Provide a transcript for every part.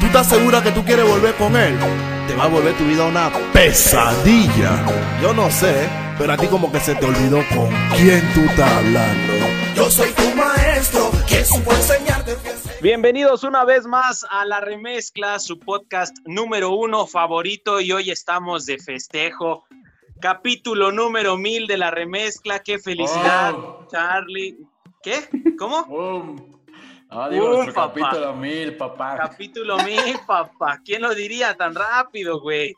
¿Tú estás segura que tú quieres volver con él? Te va a volver tu vida una pesadilla. Yo no sé, pero a ti como que se te olvidó con quién tú estás hablando. Yo soy tu maestro, quien supo enseñarte. Bienvenidos una vez más a La Remezcla, su podcast número uno favorito y hoy estamos de festejo. Capítulo número mil de La Remezcla, qué felicidad, Oh. Charlie. ¿Qué? ¿Cómo? ¡Bum! Ah, digo, nuestro papá. capítulo mil, papá. Capítulo mil, papá. ¿Quién lo diría tan rápido, güey?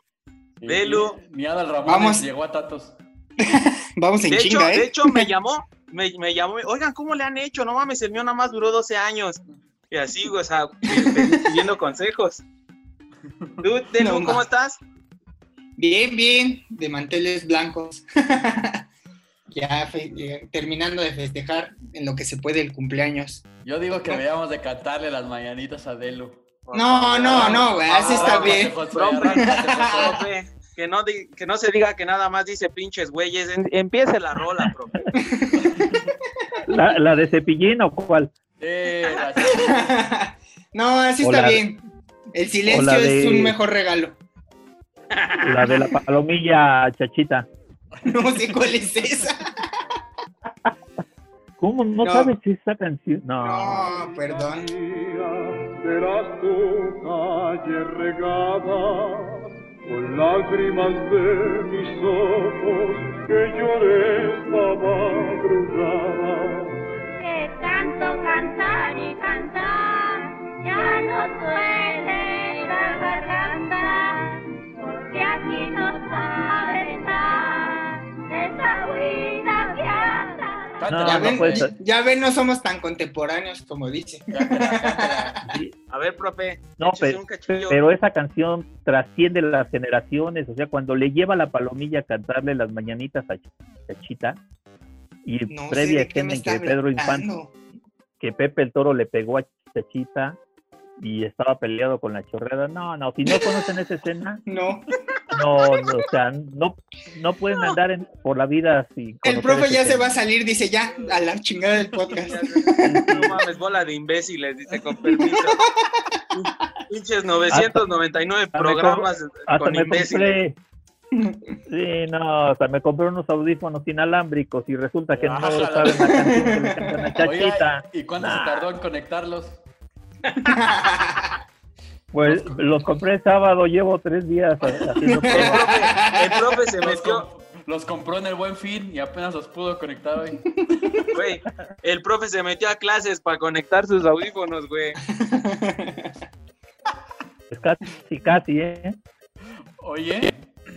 Y- Belu. Ni, Adal Ramones Vamos. llegó a Tatos. Vamos en De hecho, chinga, ¿eh? de hecho, me llamó, me, me llamó, oigan, ¿cómo le han hecho? No mames, el mío nada más duró 12 años. Y así, güey, o sea, pidiendo consejos. ¿Tú, Delu, No, cómo ma. estás? Bien, bien, de manteles blancos. ya terminando de festejar en lo que se puede el cumpleaños. Yo digo que deberíamos de cantarle las mañanitas a Delu. No, no, no, güey, así está bien. Que no, di- que no se diga que nada más dice pinches güeyes. Empiece la rola, profe. ¿La, la de cepillín o cuál? Eh, la- no, así O está la- bien. El silencio de- es un mejor regalo. La de la palomilla chachita. No sé cuál es esa. ¿Cómo no, No. sabes esa canción? No. No, perdón. Serás tu calle regada con lágrimas de mis ojos que lloré esta madrugada. que tanto cantar y cantar ya no duele la garganta, porque aquí no sabe No, Ya no ven, puede ser. ya ven, no somos tan contemporáneos como dice. A ver, profe. No, pero esa canción trasciende las generaciones. O sea, cuando le lleva la palomilla a cantarle las mañanitas a Ch- Chachita y No previa escena en que Pedro Infante, que Pepe el Toro le pegó a Chachita y estaba peleado con la chorrera. No, no, si no conocen esa escena, No. No, no, o sea, no, no pueden andar en- por la vida así. El profe ya se va a salir, dice ya, a la chingada del podcast. No mames, bola de imbéciles, dice con permiso. Pinches 999 Hasta programas Hasta con me imbéciles. compré. Sí, no, hasta me compré unos audífonos inalámbricos y resulta que no Ájala. saben la canción que le cantan a Oiga, Chachita. ¿y cuánto Nah. se tardó en conectarlos? Pues los compré el sábado, llevo tres días haciendo El profe, el profe se metió, los compró en el buen fin y apenas los pudo conectar hoy. güey, el profe se metió a clases para conectar sus audífonos, güey. Pues casi, casi, ¿eh? Oye,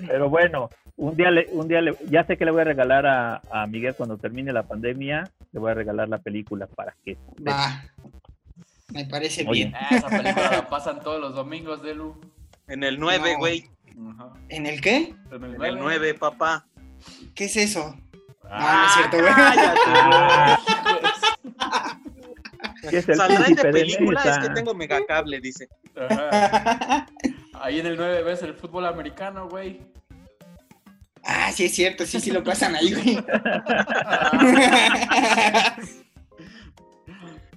Pero bueno, un día, le, un día le, ya sé que le voy a regalar a, a Miguel cuando termine la pandemia, le voy a regalar la película para que... Me parece Oye. bien. ah, esa película la pasan todos los domingos, Delu. En el 9, No. güey. Ajá. ¿En el qué? En En el 9, papá. ¿Qué es eso? Ah, no es cierto, güey. Ah, ¿qué es el Saldrá de película, es que tengo megacable, dice. Ajá. Ahí en el 9 ves el fútbol americano, güey. Ah, sí es cierto, sí, sí lo pasan ahí, güey.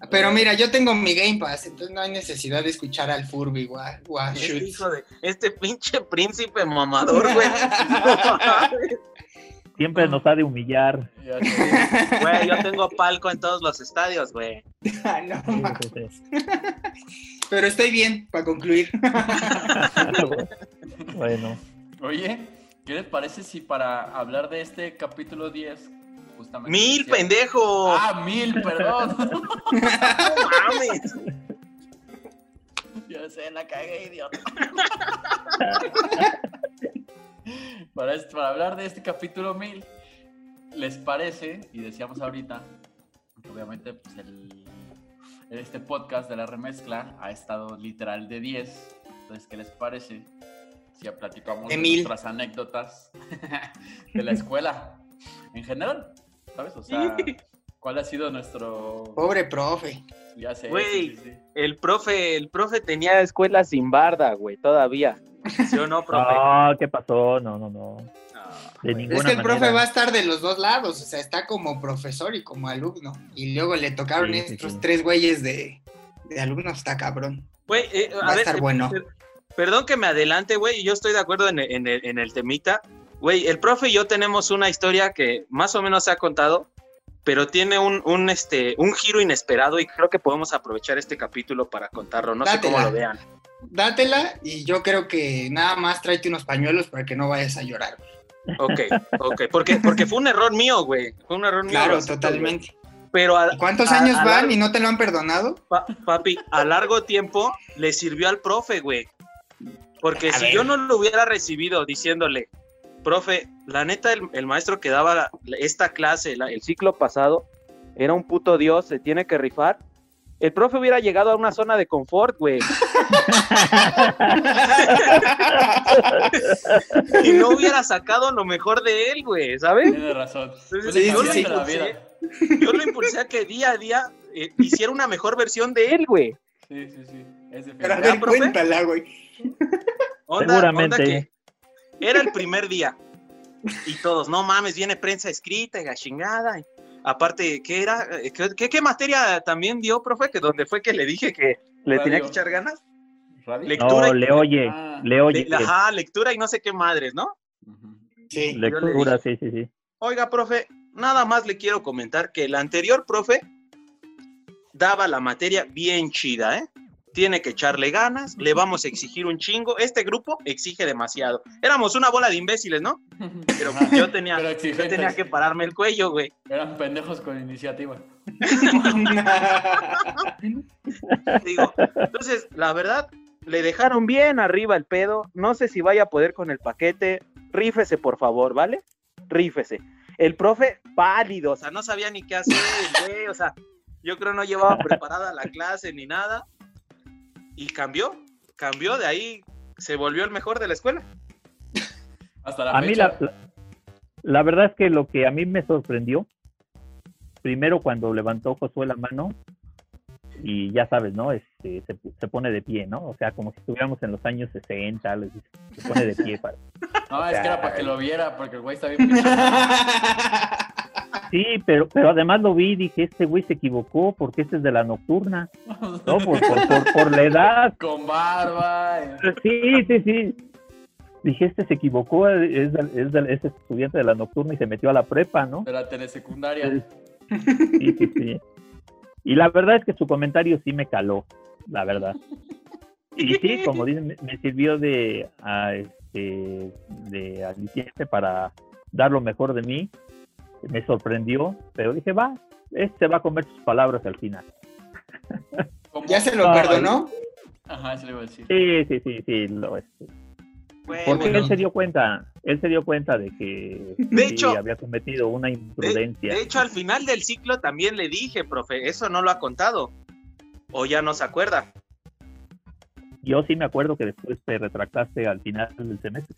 Pero mira, yo tengo mi Game Pass, entonces no hay necesidad de escuchar al Furby, guau, guau, Este shoots. hijo de, este pinche príncipe mamador, güey. Siempre nos ha de humillar. Güey, yo tengo palco en todos los estadios, güey. Ah, no. Pero estoy bien, para concluir. bueno, Oye, ¿qué les parece si para hablar de este capítulo 10, justamente... Mil, decía- pendejo. Ah, mil, perdón. No mames. Yo sé, la cagué, idiota. para, este- para hablar de este capítulo 1000, ¿les parece? Y decíamos ahorita, que obviamente pues, el, este podcast de la remezcla ha estado literal de 10. Entonces, ¿qué les parece? Si ya platicamos De de, mil. nuestras anécdotas de la escuela en general, ¿sabes? O sea, ¿cuál ha sido nuestro... Pobre profe. Ya sé, Güey. sí, sí, sí. El profe, el profe tenía escuela sin barda, güey, todavía. ¿Sí o no, profe? no, ¿qué pasó? No, no, no. De güey. ninguna Es que el profe va a estar de los dos lados, o sea, está como profesor y como alumno. Y luego le tocaron Sí, sí, estos sí. tres güeyes de, de alumnos está cabrón. Güey, eh, Va a ver, estar eh, bueno. per- perdón que me adelante, güey, y yo estoy de acuerdo en, el- en el, en el temita. Güey, el profe y yo tenemos una historia que más o menos se ha contado, pero tiene un, un, este, un giro inesperado y creo que podemos aprovechar este capítulo para contarlo. No sé cómo lo vean. Dátela y yo creo que nada más tráete unos pañuelos para que no vayas a llorar. güey. Ok, ok, porque, porque fue un error mío, güey. Fue un error mío. Claro, lo acepto, totalmente. güey. Pero a- ¿Y ¿Cuántos a- años a van largo- y no te lo han perdonado? Pa- papi, a largo tiempo le sirvió al profe, güey. Porque si ver. yo no lo hubiera recibido diciéndole, profe, la neta, el, el maestro que daba la- esta clase la- el ciclo pasado era un puto dios, se tiene que rifar. El profe hubiera llegado a una zona de confort, güey. y no hubiera sacado lo mejor de él, güey, ¿sabes? Tienes razón. Entonces, Pues Sí, es yo, sí, lo impulsé, vida. yo lo impulsé a que día a día eh, hiciera una mejor versión de él, güey. Sí, sí, sí. Es Pero a definitivo. ver, profe? cuéntala, güey. Onda, Seguramente. onda que era el primer día. Y todos, no mames, viene prensa escrita y la chingada. y aparte, ¿qué era? Eh, ¿Qué, qué, qué materia también dio, profe? Que donde fue que le dije que le tenía que echar ganas. ¿Radio? Lectura No, y- le oye, Ah. le oye. Le- ajá, lectura y no sé qué madres, ¿no? Sí. Lectura, sí, sí, sí. Oiga, profe, nada más le quiero comentar que el anterior profe daba la materia bien chida, ¿eh? Tiene que echarle ganas, le vamos a exigir un chingo. Este grupo exige demasiado. Éramos una bola de imbéciles, ¿no? Pero Ajá. yo tenía, Pero yo tenía que pararme el cuello, güey. Eran pendejos con iniciativa. Digo, entonces, la verdad, le dejaron bien arriba el pedo. No sé si vaya a poder con el paquete. Rífese, por favor, ¿vale? Rífese. El profe pálido, o sea, no sabía ni qué hacer, güey, o sea, yo creo no llevaba preparada la clase ni nada. Y cambió, cambió, de ahí se volvió el mejor de la escuela. Hasta la A mí la, la, la verdad es que lo que a mí me sorprendió, primero cuando levantó Josué la mano, y ya sabes, ¿no? Este, se, se pone de pie, ¿no? O sea, como si estuviéramos en los años 60, les dice, se pone de pie para... No, es que era para que lo viera, porque el güey está bien. Sí, pero, pero además lo vi y dije, este güey se equivocó porque este es de la nocturna, ¿no? Por, por, por, por la edad. Con barba. eh. Sí, sí, sí. Dije, este se equivocó, es, es, es estudiante de la nocturna y se metió a la prepa, ¿no? De la telesecundaria. Sí, sí, sí. Y la verdad es que su comentario sí me caló, la verdad. Y sí, como dicen, me- me sirvió de, a, este, de aliciente para dar lo mejor de mí. Me sorprendió, pero dije, va, este va a comer sus palabras al final. ¿Cómo? ¿Ya se lo perdonó? Ajá, se lo iba a decir. Sí, sí, sí, sí. Lo, este, Güey, porque él se dio cuenta, él se dio cuenta de que De sí, hecho- había cometido una de, imprudencia. de hecho, al final del ciclo también le dije, profe, eso no lo ha contado. O ya no se acuerda. Yo sí me acuerdo que después te retractaste al final del semestre.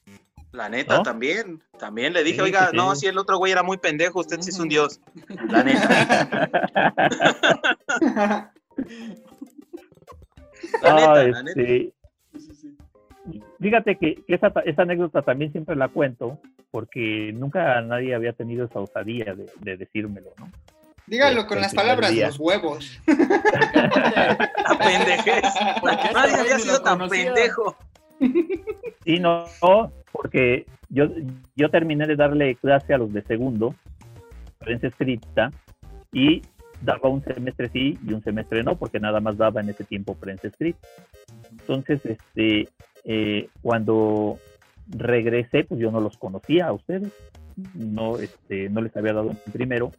La neta, ¿No? también. También le dije, Sí, oiga, sí, no, si el otro güey era muy pendejo, usted sí es un dios. La neta. La Ah, neta, la neta. Sí. Fíjate que esa, esa anécdota también siempre la cuento porque nunca nadie había tenido esa osadía de, de decírmelo, ¿no? Dígalo con las palabras, día. los huevos. La pendejez. Porque Nadie había sido tan conocía. pendejo. Y no, no, porque yo, yo terminé de darle clase a los de segundo, prensa escrita, y daba un semestre sí y un semestre no, porque nada más daba en ese tiempo prensa escrita. Entonces, este, eh, cuando regresé, pues yo no los conocía a ustedes, no, este, no les había dado primero,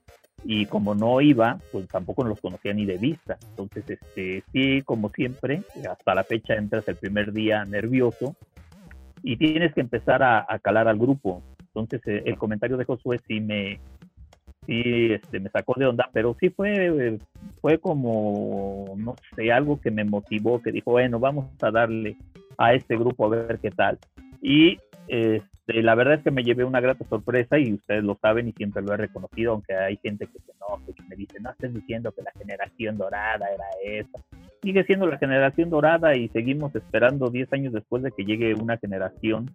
y como no iba, pues tampoco los conocía ni de vista. Entonces, este, sí, como siempre, hasta la fecha entras el primer día nervioso y tienes que empezar a, calar al grupo. Entonces, eh, el comentario de Josué sí me, sí, este, me sacó de onda, pero sí fue, fue como, no sé, algo que me motivó, que dijo, bueno, vamos a darle a este grupo a ver qué tal. Y este, la verdad es que me llevé una grata sorpresa y ustedes lo saben y siempre lo he reconocido, aunque hay gente que se enoja y que me dice, no estés diciendo que la generación dorada era esa. Sigue siendo la generación dorada y seguimos esperando 10 años después de que llegue una generación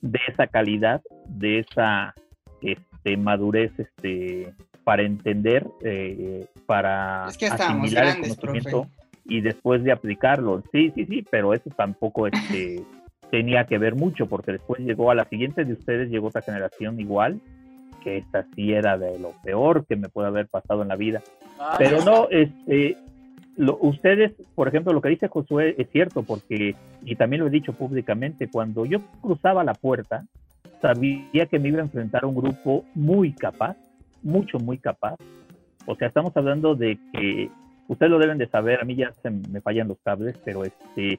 de esa calidad, de esa este, madurez este, para entender, eh, para Es que estábamos asimilar el conocimiento. y después de aplicarlo. Sí, sí, sí, pero eso tampoco este, tenía que ver mucho, porque después llegó a la siguiente de ustedes, llegó otra generación igual, que esta sí era de lo peor que me puede haber pasado en la vida. Ah, Pero no, este, lo- ustedes, por ejemplo, lo que dice Josué es cierto, porque, y también lo he dicho públicamente, cuando yo cruzaba la puerta, sabía que me iba a enfrentar a un grupo muy capaz, mucho, muy capaz. O sea, estamos hablando de que, ustedes lo deben de saber, a mí ya se me fallan los cables, pero este,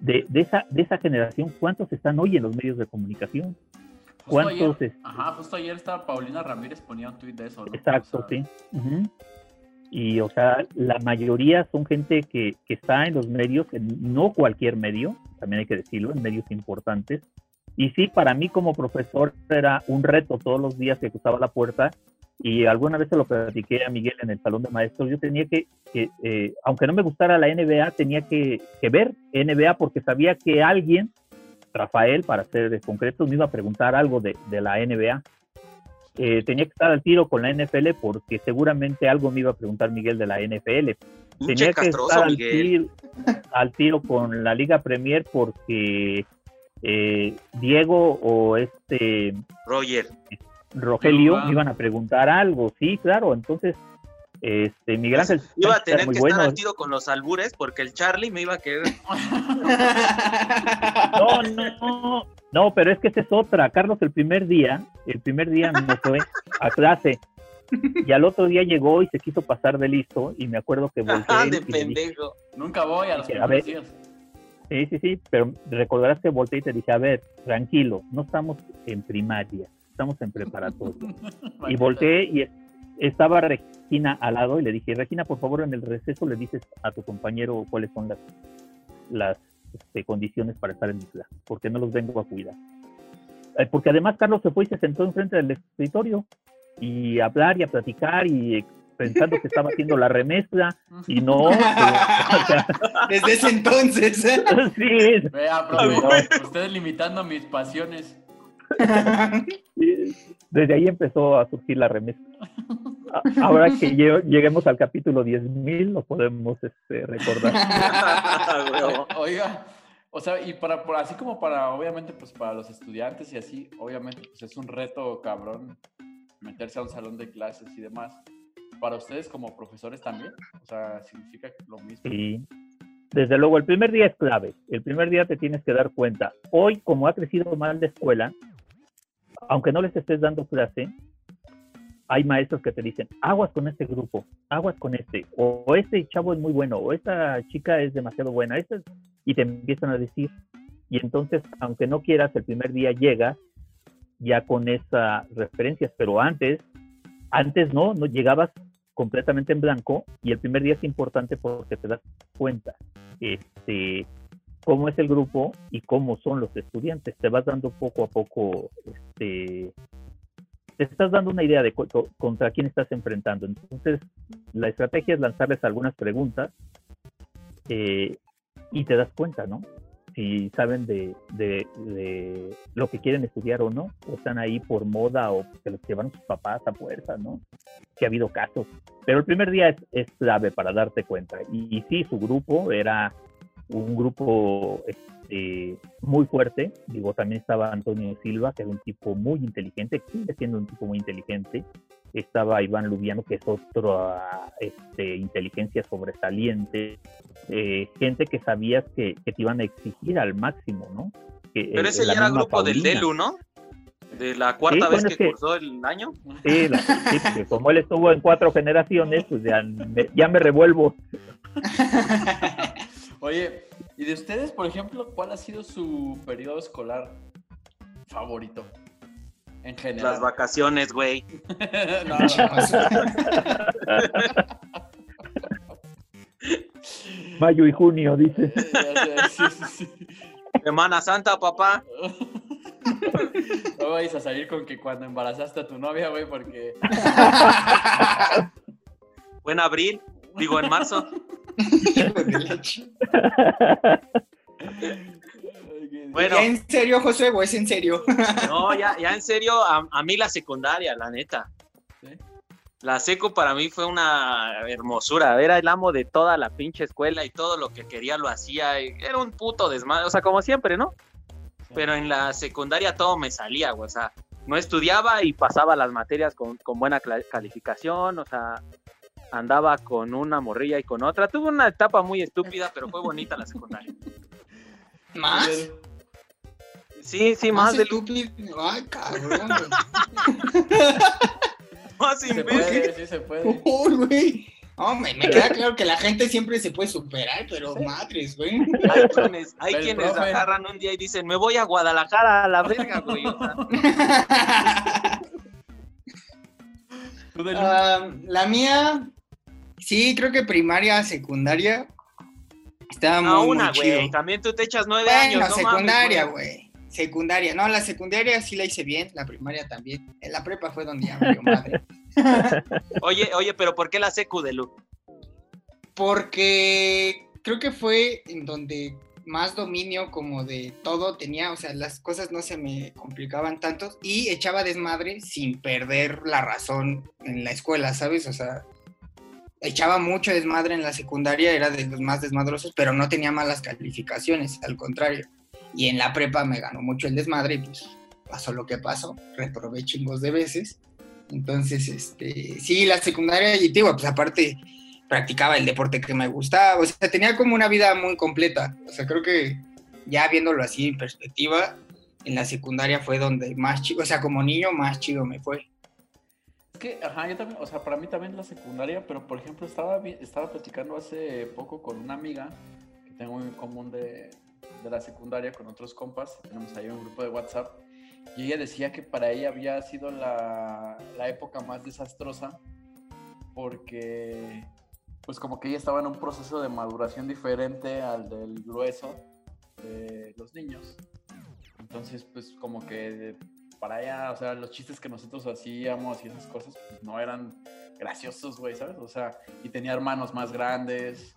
de, de esa, de esa generación, ¿cuántos están hoy en los medios de comunicación? Justo ¿Cuántos? ayer, este, ajá, justo ayer estaba Paulina Ramírez ponía un tuit de eso, ¿no? Exacto, O sea, sí. Y, o sea, la mayoría son gente que, que está en los medios, en no cualquier medio, también hay que decirlo, en medios importantes. Y sí, para mí como profesor era un reto todos los días que cruzaba la puerta. Y alguna vez se lo platiqué a Miguel en el salón de maestros. Yo tenía que, que, eh, aunque no me gustara la NBA, tenía que, que ver NBA porque sabía que alguien, Rafael, para ser concretos, me iba a preguntar algo de, de la NBA eh, tenía que estar al tiro con la NFL porque seguramente algo me iba a preguntar Miguel de la NFL. Tenía que estar al Miguel. tiro, al tiro con la Liga Premier porque eh, Diego o este Roger. Rogelio me iban a preguntar algo. Sí, claro. Entonces, este Miguel Ángel Iba a tener muy que bueno. estar al tiro con los albures porque el Charlie me iba a querer. No, no, no, no, pero es que esa es otra. Carlos el primer día, el primer día no fue a clase. Y al otro día llegó y se quiso pasar de listo y me acuerdo que volteé Ah, y de dije, pendejo. Nunca voy a los Dije, a primeros ver. días. Sí, sí, sí, pero recordarás que volteé y te dije, a ver, tranquilo, no estamos en primaria, estamos en preparatoria. y volteé y es- estaba Regina al lado y le dije, Regina, por favor, en el receso le dices a tu compañero cuáles son las, las este, condiciones para estar en mi clase, porque no los vengo a cuidar. Eh, porque además Carlos se fue y se sentó enfrente del escritorio y a hablar y a platicar y pensando que estaba haciendo la remezcla y no, que- o sea, Desde ese entonces. ¿eh? sí, Vea, profe, ustedes limitando mis pasiones. Sí, Desde ahí empezó a surgir la remesa. A- Ahora que lle- lleguemos al capítulo 10.000, lo podemos este, recordar. Oiga, o sea, y para, por- así como para, obviamente, pues para los estudiantes y así, obviamente, pues es un reto cabrón meterse a un salón de clases y demás. Para ustedes como profesores también, o sea, significa lo mismo. Y desde luego, el primer día es clave. El primer día te tienes que dar cuenta. Hoy, como ha crecido mal la escuela, aunque no les estés dando clase, hay maestros que te dicen, aguas con este grupo, aguas con este, o, o este chavo es muy bueno, o esta chica es demasiado buena, esta es-", y te empiezan a decir. Y entonces, aunque no quieras, el primer día llegas ya con esas referencias, pero antes, antes no, no llegabas completamente en blanco y el primer día es importante porque te das cuenta este, cómo es el grupo y cómo son los estudiantes. Te vas dando poco a poco, este, te estás dando una idea de contra quién estás enfrentando. Entonces, la estrategia es lanzarles algunas preguntas eh, y te das cuenta, ¿no? Si saben de, de- de lo que quieren estudiar o no, o están ahí por moda o que los llevaron sus papás a fuerza, ¿no? Que ha habido casos. Pero el primer día es, es clave para darte cuenta. Y, y sí, su grupo era un grupo este, muy fuerte. Digo, también estaba Antonio Silva, que era un tipo muy inteligente, sigue siendo un tipo muy inteligente. Estaba Iván Lubiano, que es otra este, inteligencia sobresaliente. Eh, gente que sabías que, que te iban a exigir al máximo, ¿no? Que, Pero eh, ese ya era grupo del. Delu, ¿no? De la cuarta Sí, vez bueno, que, es que- cursó el año. Sí, la- sí, porque como él estuvo en cuatro generaciones, pues ya me, ya me revuelvo. Oye, y de ustedes, por ejemplo, ¿cuál ha sido su periodo escolar favorito? En general. Las vacaciones, güey. No, no, Mayo y junio, dice. sí, sí, sí. Semana Santa, papá. No vais a salir con que cuando embarazaste a tu novia, güey, porque. Fue en abril, digo en marzo. Bueno. ¿Ya en serio, José, o es en serio? No, ya, ya en serio, a, a mí la secundaria, la neta. La seco para mí fue una hermosura. Era el amo de toda la pinche escuela y todo lo que quería lo hacía. Era un puto desmadre. O sea, como siempre, ¿no? Pero en la secundaria todo me salía, güey. O sea, no estudiaba y pasaba las materias con, con buena calificación. O sea, andaba con una morrilla y con otra. Tuve una etapa muy estúpida, pero fue bonita la secundaria. ¿Más? Sí, sí, ¿Más más, de estúpido? Ay, cabrón, más Se imbécil. puede, sí se puede. Uy, güey. No, me, queda claro que la gente siempre se puede superar, pero madres, güey. Hay quienes, hay quienes agarran un día y dicen, me voy a Guadalajara a la verga, güey. O sea, Ah, la mía, sí, creo que primaria, secundaria, estaba muy, a muy una, chido. güey. También tú te echas nueve Bueno, años, no secundaria, güey. Secundaria, no, la secundaria sí la hice bien, la primaria también. En la prepa fue donde ya me dio madre. Oye, oye, pero ¿por qué la secu de Lu? Porque creo que fue en donde más dominio como de todo tenía, o sea, las cosas no se me complicaban tanto y echaba desmadre sin perder la razón en la escuela, ¿sabes? O sea, echaba mucho desmadre en la secundaria, era de los más desmadrosos, pero no tenía malas calificaciones, al contrario. Y en la prepa me ganó mucho el desmadre y pues pasó lo que pasó, reprobé chingos de veces. Entonces, este, sí, la secundaria, y digo, pues aparte practicaba el deporte que me gustaba, o sea, tenía como una vida muy completa. O sea, creo que ya viéndolo así en perspectiva, en la secundaria fue donde más chido, o sea, como niño más chido me fue. Que, ajá, yo también, o sea, para mí también la secundaria, pero por ejemplo, estaba, estaba platicando hace poco con una amiga que tengo en común de, de la secundaria con otros compas, tenemos ahí un grupo de WhatsApp, y ella decía que para ella había sido la, la época más desastrosa porque, pues como que ella estaba en un proceso de maduración diferente al del grueso de los niños. Entonces, pues como que para ella, o sea, los chistes que nosotros hacíamos y esas cosas, pues no eran graciosos, güey, ¿sabes? O sea, y tenía hermanos más grandes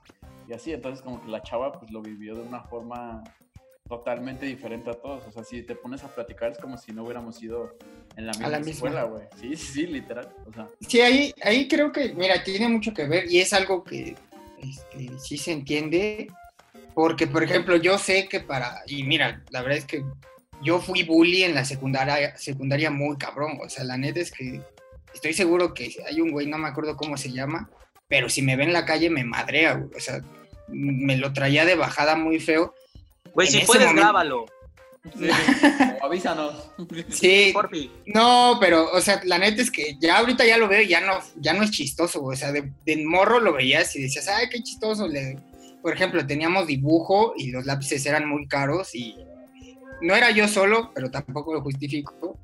y así, entonces como que la chava pues lo vivió de una forma totalmente diferente a todos, o sea, si te pones a platicar es como si no hubiéramos ido en la misma, la misma. escuela, güey. Sí, sí, sí, literal, o sea, Sí, ahí, ahí creo que, mira, tiene mucho que ver y es algo que este, sí se entiende, porque, por ejemplo, yo sé que para, y mira, la verdad es que yo fui bully en la secundaria, secundaria muy cabrón, o sea, la neta es que estoy seguro que hay un güey, no me acuerdo cómo se llama, pero si me ve en la calle me madrea, güey, o sea, me lo traía de bajada muy feo. Güey, En si puedes, momento- grábalo. sí, o avísanos. Sí. No, pero, o sea, la neta es que ya ahorita ya lo veo y ya no, ya no es chistoso, güey. O sea, de, de morro lo veías y decías, ay, qué chistoso. Le... Por ejemplo, teníamos dibujo y los lápices eran muy caros y no era yo solo, pero tampoco lo justifico.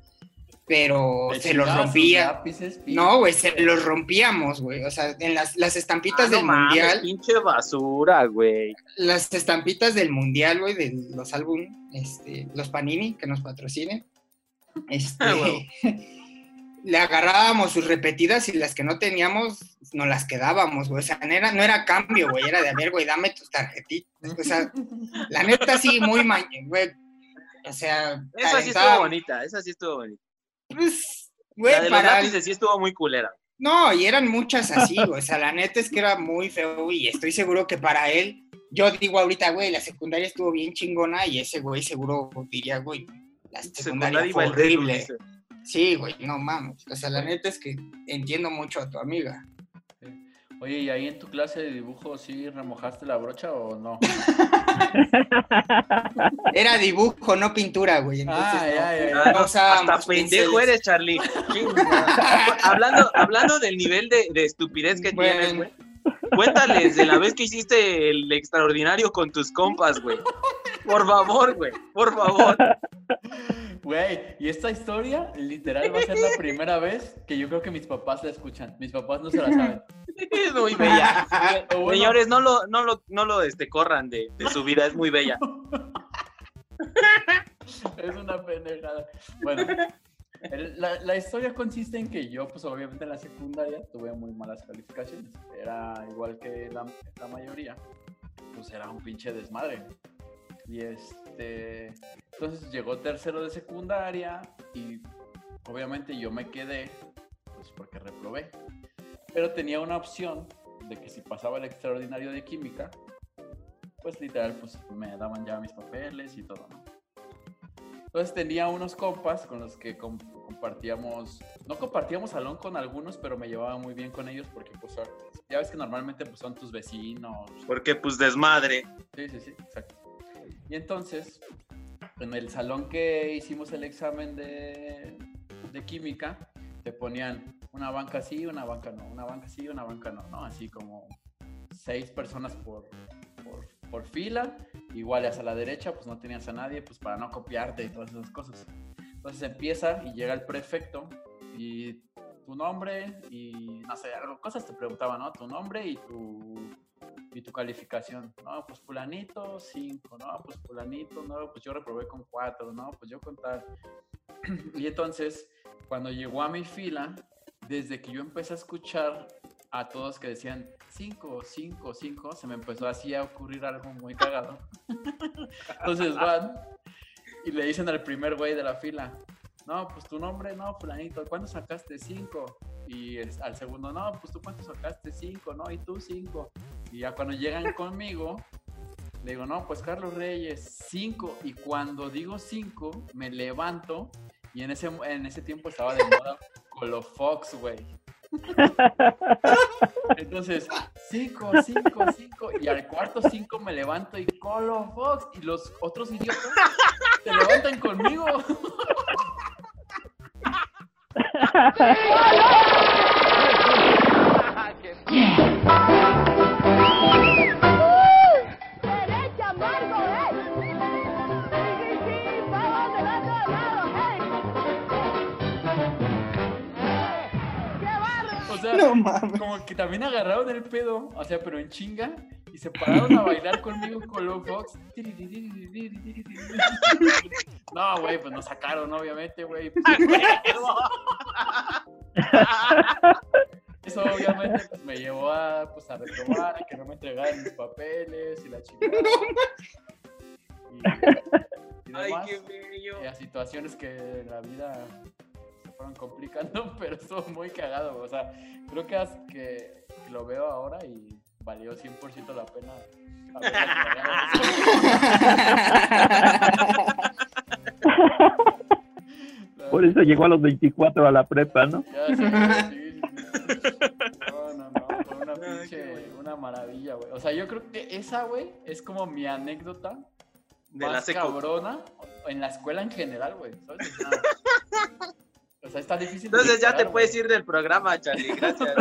Pero se los rompía. lápices, No, güey, se los rompíamos, güey. O sea, en las, las estampitas Ah, no del mames, mundial, pinche basura, güey. las estampitas del mundial, güey, de los álbumes, este, los Panini que nos patrocinen. Este, Ah, le agarrábamos sus repetidas y las que no teníamos nos las quedábamos, güey. O sea, no era, no era cambio, güey, era de, a ver, güey, dame tus tarjetitas. O sea, la neta sí, muy ma- güey. O sea, Esa sí estuvo bonita, esa sí estuvo bonita. pues, güey, la de los para- lápices sí estuvo muy culera. no, y eran muchas así, güey. O sea, la neta es que era muy feo y estoy seguro que para él, yo digo ahorita, güey, la secundaria estuvo bien chingona y ese güey seguro diría, güey, la secundaria Secundaria fue horrible. Sí, güey, no mames. O sea, la neta es que entiendo mucho a tu amiga. Oye, ¿y ahí en tu clase de dibujo sí remojaste la brocha o no? Era dibujo, no pintura, güey. Entonces, Ah, no, ya, ya, no ya. Ah, Hasta pendejo pinceles. eres, Charlie. Hablando, hablando del nivel de, de estupidez que Bueno. tienes, güey. Cuéntales de la vez que hiciste el extraordinario con tus compas, güey. Por favor, güey. Por favor. Güey, y esta historia literal va a ser la primera vez que yo creo que mis papás la escuchan. Mis papás no se la saben. Es muy bella. Bueno, Señores, no lo, no lo, no lo este, corran de, de su vida, es muy bella. Es una pendejada. Bueno, la, la historia consiste en que yo, pues obviamente en la secundaria tuve muy malas calificaciones. Era igual que la, la mayoría. Pues era un pinche desmadre. Y este. Entonces llegó tercero de secundaria y obviamente yo me quedé. Pues porque reprobé. Pero tenía una opción de que si pasaba el extraordinario de química, pues literal, pues me daban ya mis papeles y todo, ¿no? Entonces tenía unos compas con los que com- compartíamos, no compartíamos salón con algunos, pero me llevaba muy bien con ellos porque pues ya ves que normalmente pues son tus vecinos. Porque pues desmadre. Sí, sí, sí, exacto. Y entonces, en el salón que hicimos el examen de, química, te ponían una banca sí, una banca no, una banca sí, una banca no, ¿no? Así como seis personas por fila, igual hacia la derecha, pues no tenías a nadie, pues para no copiarte y todas esas cosas. Entonces empieza y llega el prefecto y tu nombre y no sé, algo, cosas te preguntaban, ¿no? Tu nombre y tu, y tu calificación. No, pues fulanito, cinco, no, pues fulanito, no, pues yo reprobé con cuatro, no, pues yo con tal. Y entonces, cuando llegó a mi fila, desde que yo empecé a escuchar a todos que decían cinco, cinco, cinco, se me empezó así a ocurrir algo muy cagado. Entonces van y le dicen al primer güey de la fila, no, pues tu nombre, no, fulanito, ¿cuánto sacaste? Cinco. Y el- al segundo, no, pues tú cuánto sacaste? Cinco, ¿no? Y tú cinco. Y ya cuando llegan conmigo, le digo, no, pues Carlos Reyes, cinco. Y cuando digo cinco, me levanto y en ese, en ese tiempo estaba de moda Colofox, güey. Entonces, cinco, cinco, cinco. Y al cuarto cinco me levanto y Colofox. Y los otros idiotas se levantan conmigo. que también agarraron el pedo, o sea, pero en chinga, y se pararon a bailar conmigo con los Fox. No, güey, pues nos sacaron, obviamente, güey. Eso obviamente pues, me llevó a, pues, a reprobar, a que no me entregaran mis papeles y la chingada. Y, y Ay, qué bello. y a situaciones que la vida fueron complicando, pero estuvo muy cagado. O sea, creo que, que, lo veo ahora y valió 100% la pena. Por eso llegó a los 24 a la prepa, ¿no? Ya sí, sí, sí. No, no, no, fue una pinche, una maravilla, güey. O sea, yo creo que esa, güey, es como mi anécdota De la más secu. cabrona en la escuela en general, güey. ¿sabes? O sea, está difícil. de Entonces ya te puedes ir del programa, Charlie. Gracias.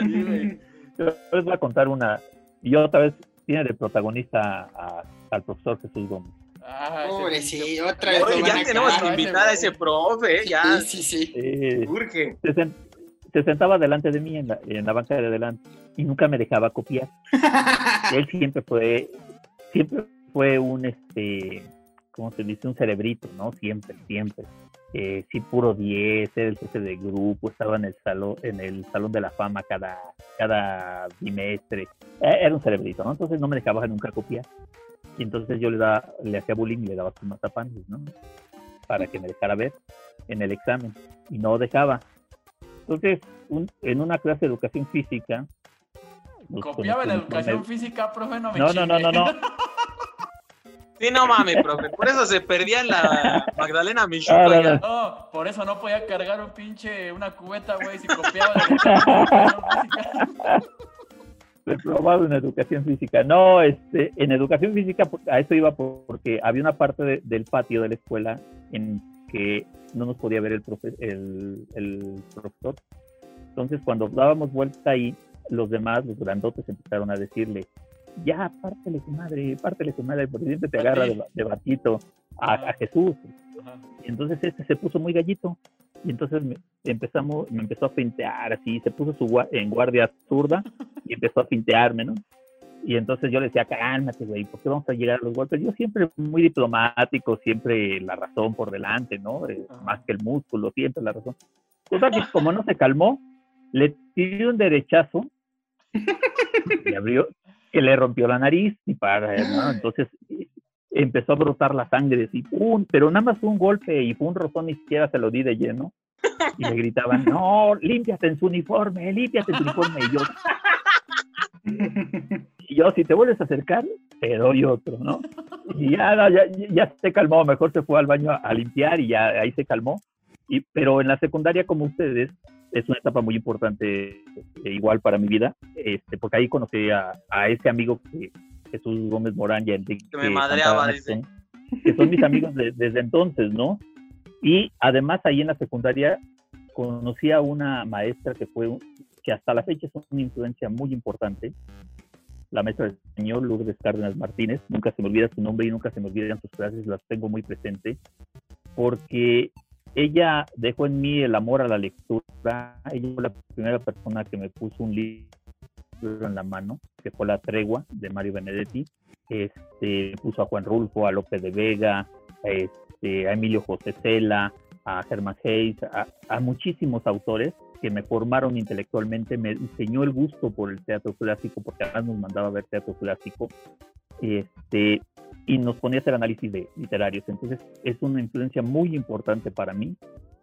Sí, güey. Yo les voy a contar una. Y otra vez tiene de protagonista a- al profesor Jesús Gómez. Ah, Pobre, sí, otra vez Oye, ya tenemos que invitar a ese profe, ¿eh? Ya. Sí, sí, sí. Eh, Urge. se, se sentaba delante de mí en la, en la banca de adelante y nunca me dejaba copiar. Él siempre fue, siempre fue un, este, ¿cómo se dice? Un cerebrito, ¿no? Siempre, siempre. Eh, sí, puro 10, era el jefe de grupo, estaba en el salón, en el salón de la fama cada, cada bimestre. Eh, Era un cerebrito, ¿no? Entonces no me dejaba nunca copiar. Y entonces yo le daba, le hacía bullying y le daba sus mazapanes, ¿no? Para que me dejara ver en el examen. Y no dejaba. Entonces, un- en una clase de educación física. Copiaba la educación física, profe, no me No, no, no, no, no. Sí, no mames, profe. Por eso se perdía en la Magdalena Michuco. Ah, no, ya. no. No, por eso no podía cargar un pinche, una cubeta, güey, si copiaba la educación física. reprobado en educación física. No, este, en educación física a eso iba por- porque había una parte de- del patio de la escuela en que no nos podía ver el, profe- el, el profesor. Entonces, cuando dábamos vuelta ahí, los demás, los grandotes, empezaron a decirle, ya, pártele su madre, pártele su madre, porque siempre te agarra de, de batito a, a Jesús. Ajá. Y entonces este se puso muy gallito. Y entonces me, empezamos, me empezó a fintear así, se puso su en guardia zurda y empezó a fintearme, ¿no? Y entonces yo le decía, cálmate, güey, ¿por qué vamos a llegar a los golpes? Yo siempre muy diplomático, siempre la razón por delante, ¿no? Eh, más que el músculo, siempre la razón. Total que como no se calmó, le tiré un derechazo y abrió, le rompió la nariz y para, ¿no? Entonces eh, empezó a brotar la sangre, así, ¡pum! pero nada más fue un golpe y fue un rozón, ni siquiera se lo di de lleno. y me gritaban, no, límpiate en su uniforme, límpiate en su uniforme. Y yo, y yo, si te vuelves a acercar, te doy otro, ¿no? Y ya, no, ya, ya se calmó, mejor se fue al baño a, a limpiar y ya ahí se calmó. Y, pero en la secundaria, como ustedes, es una etapa muy importante, eh, igual para mi vida, este, porque ahí conocí a, a ese amigo que Jesús Gómez Morán y Enrique Que me madreaba, dice. que son- mis amigos de- desde entonces, ¿no? Y además ahí en la secundaria conocí a una maestra que fue, que hasta la fecha es una influencia muy importante, la maestra de español Lourdes Cárdenas Martínez, nunca se me olvida su nombre y nunca se me olvidan sus clases, las tengo muy presente, porque ella dejó en mí el amor a la lectura, ella fue la primera persona que me puso un libro en la mano, que fue La Tregua de Mario Benedetti, este, puso a Juan Rulfo, a Lope de Vega, este, a Emilio José Cela, a Germán Hayes, a, a muchísimos autores que me formaron intelectualmente, me enseñó el gusto por el teatro clásico, porque además nos mandaba a ver teatro clásico, este, y nos ponía a hacer análisis de literarios. Entonces es una influencia muy importante para mí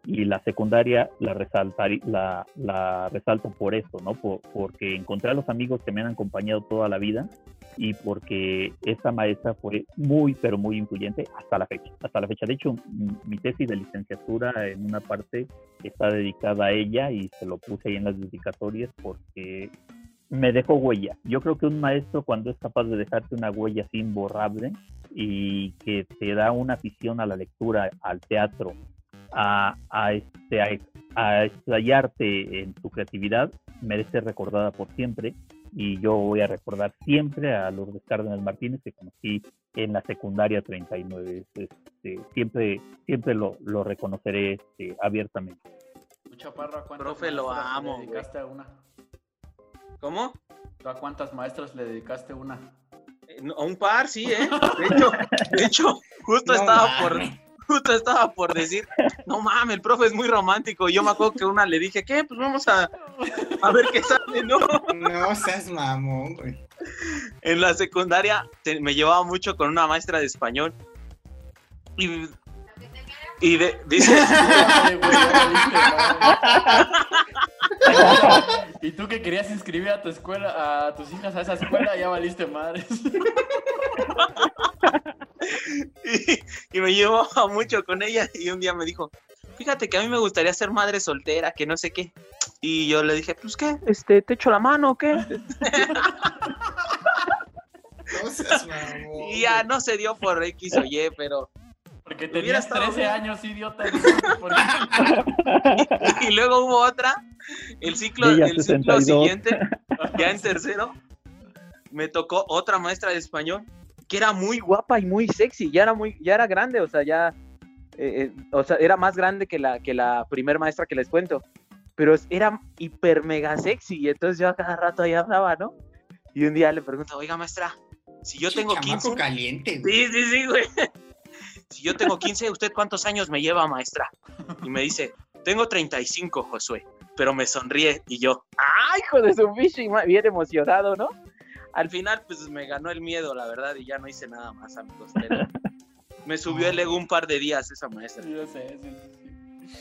y la secundaria la, resaltar, la, la resalto por eso, ¿no? Por- porque encontré a los amigos que me han acompañado toda la vida y porque esta maestra fue muy, pero muy influyente hasta la fecha. Hasta la fecha. De hecho, mi tesis de licenciatura en una parte está dedicada a ella y se lo puse ahí en las dedicatorias porque me dejó huella. Yo creo que un maestro cuando es capaz de dejarte una huella así imborrable y que te da una afición a la lectura, al teatro, a, a, este, a, a explayarte en tu creatividad, merece ser recordada por siempre. Y yo voy a recordar siempre a Lourdes Cárdenas Martínez, que conocí en la secundaria 39. Este, siempre siempre lo, lo reconoceré este, abiertamente. Chaparro, ¿a cuántas Profe, lo amo, le dedicaste a una? ¿Cómo? ¿Tú a cuántas maestras le dedicaste una? Eh, no, A un par, sí, ¿eh? De hecho, de hecho justo No estaba por, justo estaba por decir, no mames, el profe es muy romántico. Y yo me acuerdo que una le dije, ¿qué? Pues vamos a, a ver qué sale, ¿no? No seas mamón, güey. En la secundaria te- me llevaba mucho con una maestra de español. Y, y de- dice, Y tú que querías inscribir a tu escuela, a tus hijas a esa escuela, ya valiste madres. y, y me llevaba mucho con ella. Y un día me dijo, fíjate que a mí me gustaría ser madre soltera, que no sé qué. Y yo le dije, pues qué, este, te echo la mano o qué. No seas mamón. Y ya no se dio por X o Y, pero. Porque tenías estado 13 bien. años, idiota. ¿Por Y luego hubo otra, el ciclo, el 62. ciclo siguiente, ya en tercero, me tocó otra maestra de español que era muy guapa y muy sexy, ya era muy, ya era grande, o sea, ya, eh, eh, o sea, era más grande que la, que la primer maestra que les cuento, pero es- era hiper mega sexy, y entonces yo a cada rato ahí hablaba, ¿no? Y un día le pregunto, oiga maestra, si yo tengo Chamaco 15, caliente, güey. Sí, sí, sí, güey. Si yo tengo 15, ¿usted cuántos años me lleva, maestra? Y me dice, tengo 35, Josué. Pero me sonríe y yo, ¡ay, hijo de su bicho! Bien emocionado, ¿no? Al final, pues me ganó el miedo, la verdad, y ya no hice nada más, amigos. Pero me subió el ego un par de días esa maestra. Yo sé, sí, sí.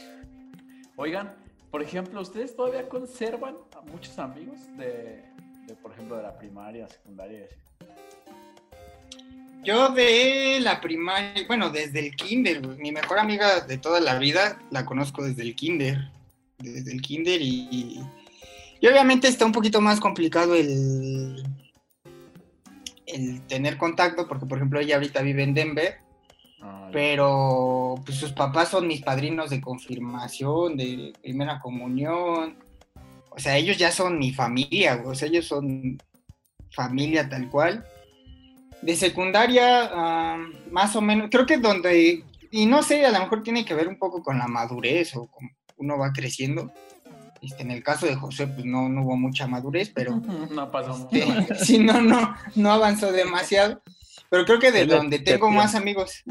Oigan, por ejemplo, ¿ustedes todavía conservan a muchos amigos de, de, por ejemplo, de la primaria, secundaria? Yo de la primaria, bueno, desde el kinder, mi mejor amiga de toda la vida la conozco desde el kinder, desde el kinder y, y obviamente está un poquito más complicado el, el tener contacto porque por ejemplo ella ahorita vive en Denver, pero pues sus papás son mis padrinos de confirmación, de primera comunión, o sea, ellos ya son mi familia, o sea, ellos son familia tal cual. De secundaria, ah, más o menos, creo que donde, y no sé, a lo mejor tiene que ver un poco con la madurez o como uno va creciendo. Este, en el caso de José, pues no, no hubo mucha madurez, pero no pasó mucho. este, sí, no, no, no avanzó demasiado. Pero creo que de donde tengo más amigos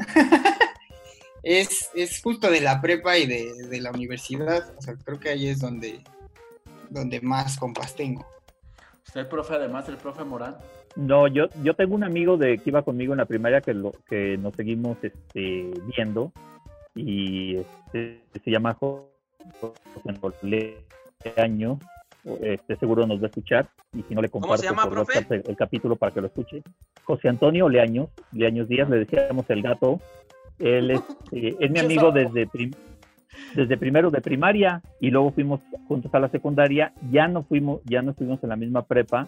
es, es justo de la prepa y de, de la universidad. O sea, creo que ahí es donde, donde más compas tengo. Usted, profe, además del profe Morán. No, yo, yo tengo un amigo de que iba conmigo en la primaria que lo que nos seguimos este, viendo y este, se llama años, este, seguro nos va a escuchar y si no le ¿Cómo comparto llama, por profe? WhatsApp el, el capítulo para que lo escuche. José Antonio Leaños, Leaños Díaz, le decíamos el gato. Él es, eh, es mi amigo desde, prim- desde primero de primaria y luego fuimos juntos a la secundaria. Ya no fuimos, ya no estuvimos en la misma prepa,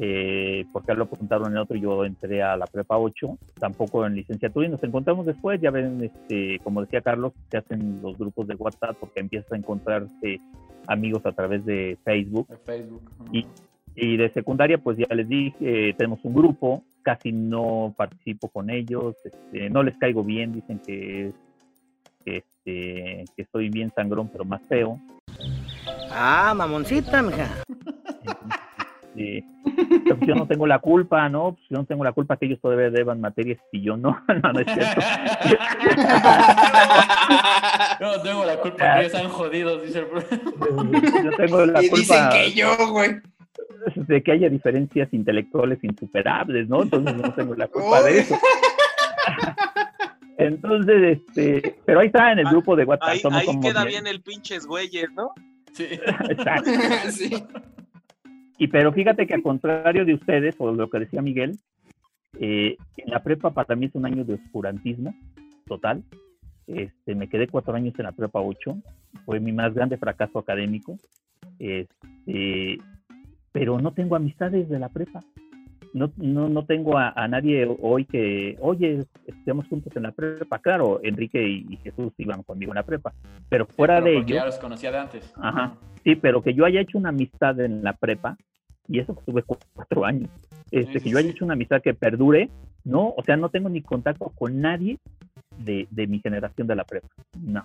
eh, porque a lo apuntaron en otro, yo entré a la prepa 8, tampoco en licenciatura y nos encontramos después, ya ven, este, como decía Carlos, se hacen los grupos de WhatsApp porque empiezas a encontrarse amigos a través de Facebook En Facebook. Y- y de secundaria, pues ya les dije, eh, tenemos un grupo, casi no participo con ellos, este, no les caigo bien, dicen que, es- que, este, que soy bien sangrón, pero más feo. Ah, mamoncita, mija. Pero pues yo no tengo la culpa, ¿no? Pues yo no tengo la culpa que ellos todavía deban materias y yo no, no, no es cierto. No tengo la culpa que ellos están jodidos, dice el profe. Yo tengo la y dicen culpa que yo, güey. de que haya diferencias intelectuales insuperables, ¿no? Entonces no tengo la culpa de eso. Entonces, este, pero ahí está en el grupo de WhatsApp. Ahí, ahí como queda bien el pinches güeyes, ¿no? Sí. Exacto. sí. Y pero fíjate que al contrario de ustedes, o lo que decía Miguel, eh, en la prepa para mí es un año de oscurantismo total. Este, me quedé cuatro años en la prepa 8, fue mi más grande fracaso académico. Este, pero no tengo amistades de la prepa. No, no, no tengo a, a nadie hoy que, oye, estemos juntos en la prepa. Claro, Enrique y, y Jesús iban conmigo en la prepa, pero fuera Pero de ellos, Ya los conocía de antes. Ajá. Sí, pero que yo haya hecho una amistad en la prepa, y eso tuve cu- cuatro años, este, Sí, que yo haya hecho una amistad que perdure, no, o sea, no tengo ni contacto con nadie de, de mi generación de la prepa, no.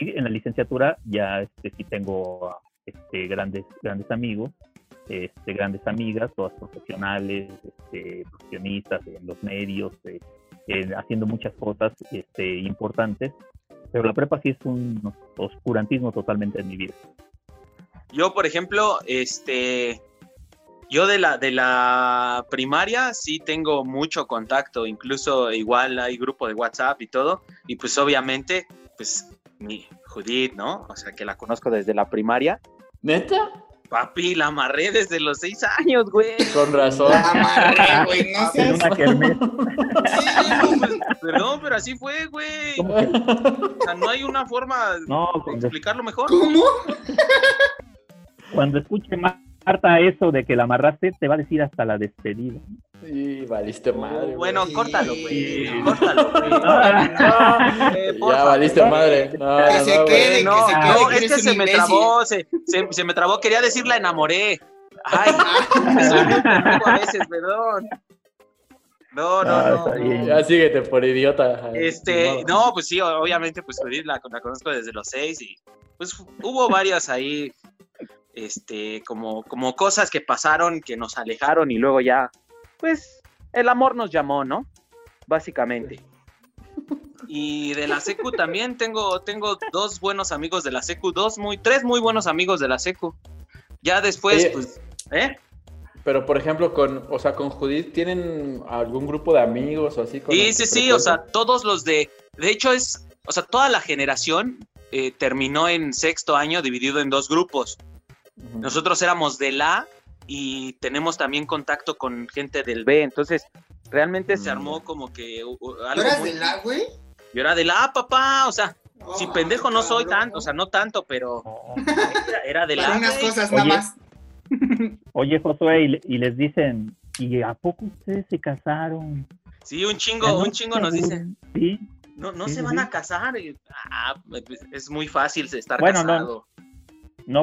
Y en la licenciatura ya este, sí tengo este, grandes, grandes amigos, este, grandes amigas, todas profesionales, este, profesionistas en los medios, eh, eh, haciendo muchas cosas este, importantes, pero la prepa sí es un oscurantismo totalmente en mi vida. Yo, por ejemplo, este, yo de la, de la primaria sí tengo mucho contacto, incluso igual hay grupo de WhatsApp y todo, y pues obviamente, pues mi Judith, ¿no? O sea, que la conozco desde la primaria. ¿Neta? Papi, la amarré desde los seis años, güey. Con razón. La amarré, güey, no una kermés. Sí, no, pues, perdón, pero así fue, güey. O sea, no hay una forma No, de explicarlo mejor. ¿Cómo? cuando escuche Marta eso de que la amarraste, te va a decir hasta la despedida. Sí, valiste madre. güey. Bueno, córtalo, güey. Córtalo, güey. Ah, Eh, ya valiste madre. No, Que no, se no, quede, No, que se no, quede, que es eres que se me trabó, se, se, se me trabó, quería decir la enamoré. Ay, soy muy a veces, perdón. No, no, Ah, no. bien. Ya síguete por idiota. Este, no, pues sí, obviamente, pues la, la conozco desde los seis y pues hubo varias ahí, este, como, como cosas que pasaron que nos alejaron y luego ya, pues el amor nos llamó, ¿no? Básicamente. Y de la secu también tengo, tengo dos buenos amigos de la secu, dos muy, tres muy buenos amigos de la secu. Ya después, Oye, pues, ¿eh? Pero por ejemplo, con, o sea, con Judith, ¿tienen algún grupo de amigos o así? con Sí, sí, sí, o sea, todos los de, de hecho es, o sea, toda la generación eh, terminó en sexto año dividido en dos grupos. Nosotros éramos del A y tenemos también contacto con gente del B, entonces realmente se Mm. armó como que uh, uh, ¿Tú algo eras muy- de la, güey? Yo era del A, papá, o sea, si Ay, pendejo no soy tanto, o sea, no tanto, pero No. era, era del A. unas güey. cosas Oye. nada más. Oye, Josué, y, le- y les dicen, ¿y a poco ustedes se casaron? Sí, un chingo, no un chingo nos se dice, aburren". Sí, no, no Sí, se van sí. a casar. Ah, pues, es muy fácil estar Bueno, no. casado. no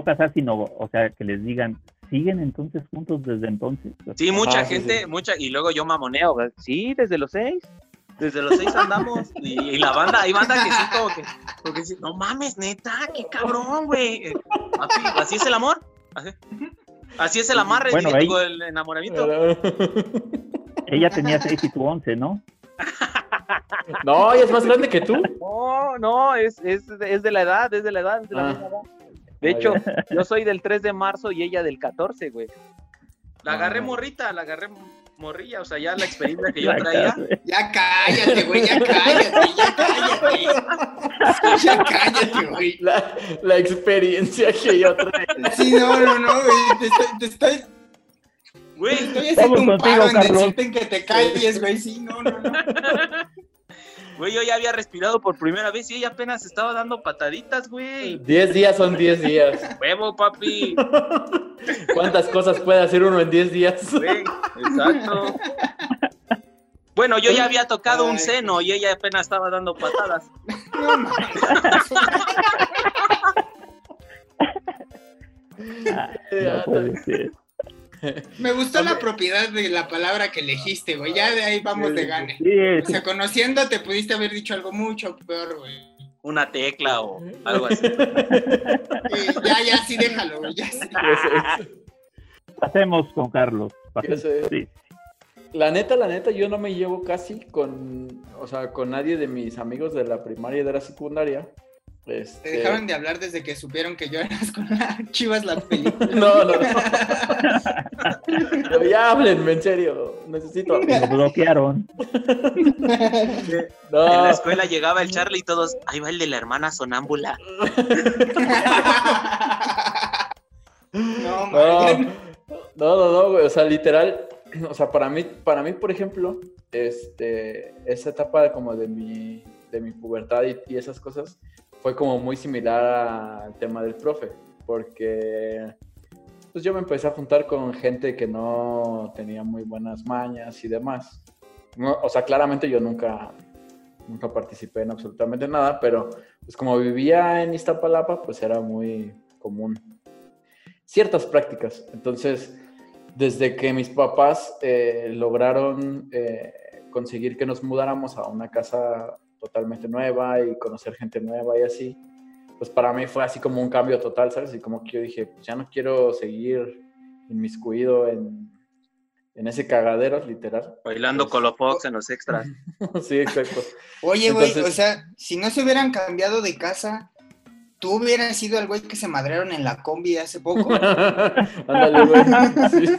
casar, sino, o sea, que les digan, ¿siguen entonces juntos desde entonces? Sí, mucha gente, sí. mucha, y luego yo mamoneo, güey. sí, desde los seis, desde los seis andamos, y, y la banda, hay banda que sí, como que, como que sí, no mames, neta, qué cabrón, güey, Eh, así es el amor, así, así es el amarre, Bueno, digo, ahí- digo, el enamoramiento, Ella tenía seis y tú once, ¿no? no, ella es más grande que tú. no, no, es, es, es de la edad, es de la edad, es de la Ah. misma edad. De Ah, hecho, yo soy del 3 de marzo y ella del 14, güey. La Ah. agarré morrita, la agarré morrilla, o sea, ya la experiencia que yo La traía. Ya cállate, güey, ya cállate, ya cállate. Ya cállate, güey. La, la experiencia que yo traigo. Sí, no, no, no, güey. Te estoy, te estoy, te Güey, estoy haciendo un contigo, paro en decirte que te calles, güey. Sí, no, no, no. güey, yo ya había respirado por primera vez y ella apenas estaba dando pataditas, güey. 10 días son 10 días. Huevo, papi. ¿Cuántas cosas puede hacer uno en 10 días? Güey, exacto. Bueno, yo ya había tocado un seno y ella apenas estaba dando patadas. No. No puede ser. Me gustó la propiedad de la palabra que elegiste, güey. Ya de ahí vamos de gane. Sí, O sea, conociéndote pudiste haber dicho algo mucho peor, güey. Una tecla o algo así. Ya, ya, sí, déjalo, güey. Ya, sí. Pasemos con Carlos. Sí. La neta, la neta, yo no me llevo casi con, o sea, con nadie de mis amigos de la primaria y de la secundaria. Te Este, dejaron de hablar desde que supieron que yo eras con la Chivas la película. No, no, no. Pero ya háblenme, en serio. Necesito. Lo bloquearon. En la escuela llegaba el Charlie y todos, ahí va el de la hermana sonámbula. No, no, no, no, no, güey. O sea, literal. O sea, para mí, para mí, por ejemplo, este, esa etapa como de mi, de mi pubertad y, y esas cosas fue como muy similar al tema del profe, porque pues yo me empecé a juntar con gente que no tenía muy buenas mañas y demás. No, o sea, claramente yo nunca, nunca participé en absolutamente nada, pero pues como vivía en Iztapalapa, pues era muy común ciertas prácticas. Entonces, desde que mis papás eh, lograron eh, conseguir que nos mudáramos a una casa totalmente nueva y conocer gente nueva y así, pues para mí fue así como un cambio total, ¿sabes? Y como que yo dije, pues ya no quiero seguir inmiscuido en, en ese cagadero, literal. Bailando Colofox en los extras. sí, exacto. Oye, güey, o sea, si no se hubieran cambiado de casa, tú hubieras sido el güey que se madrearon en la combi hace poco. Ándale, güey. Sí.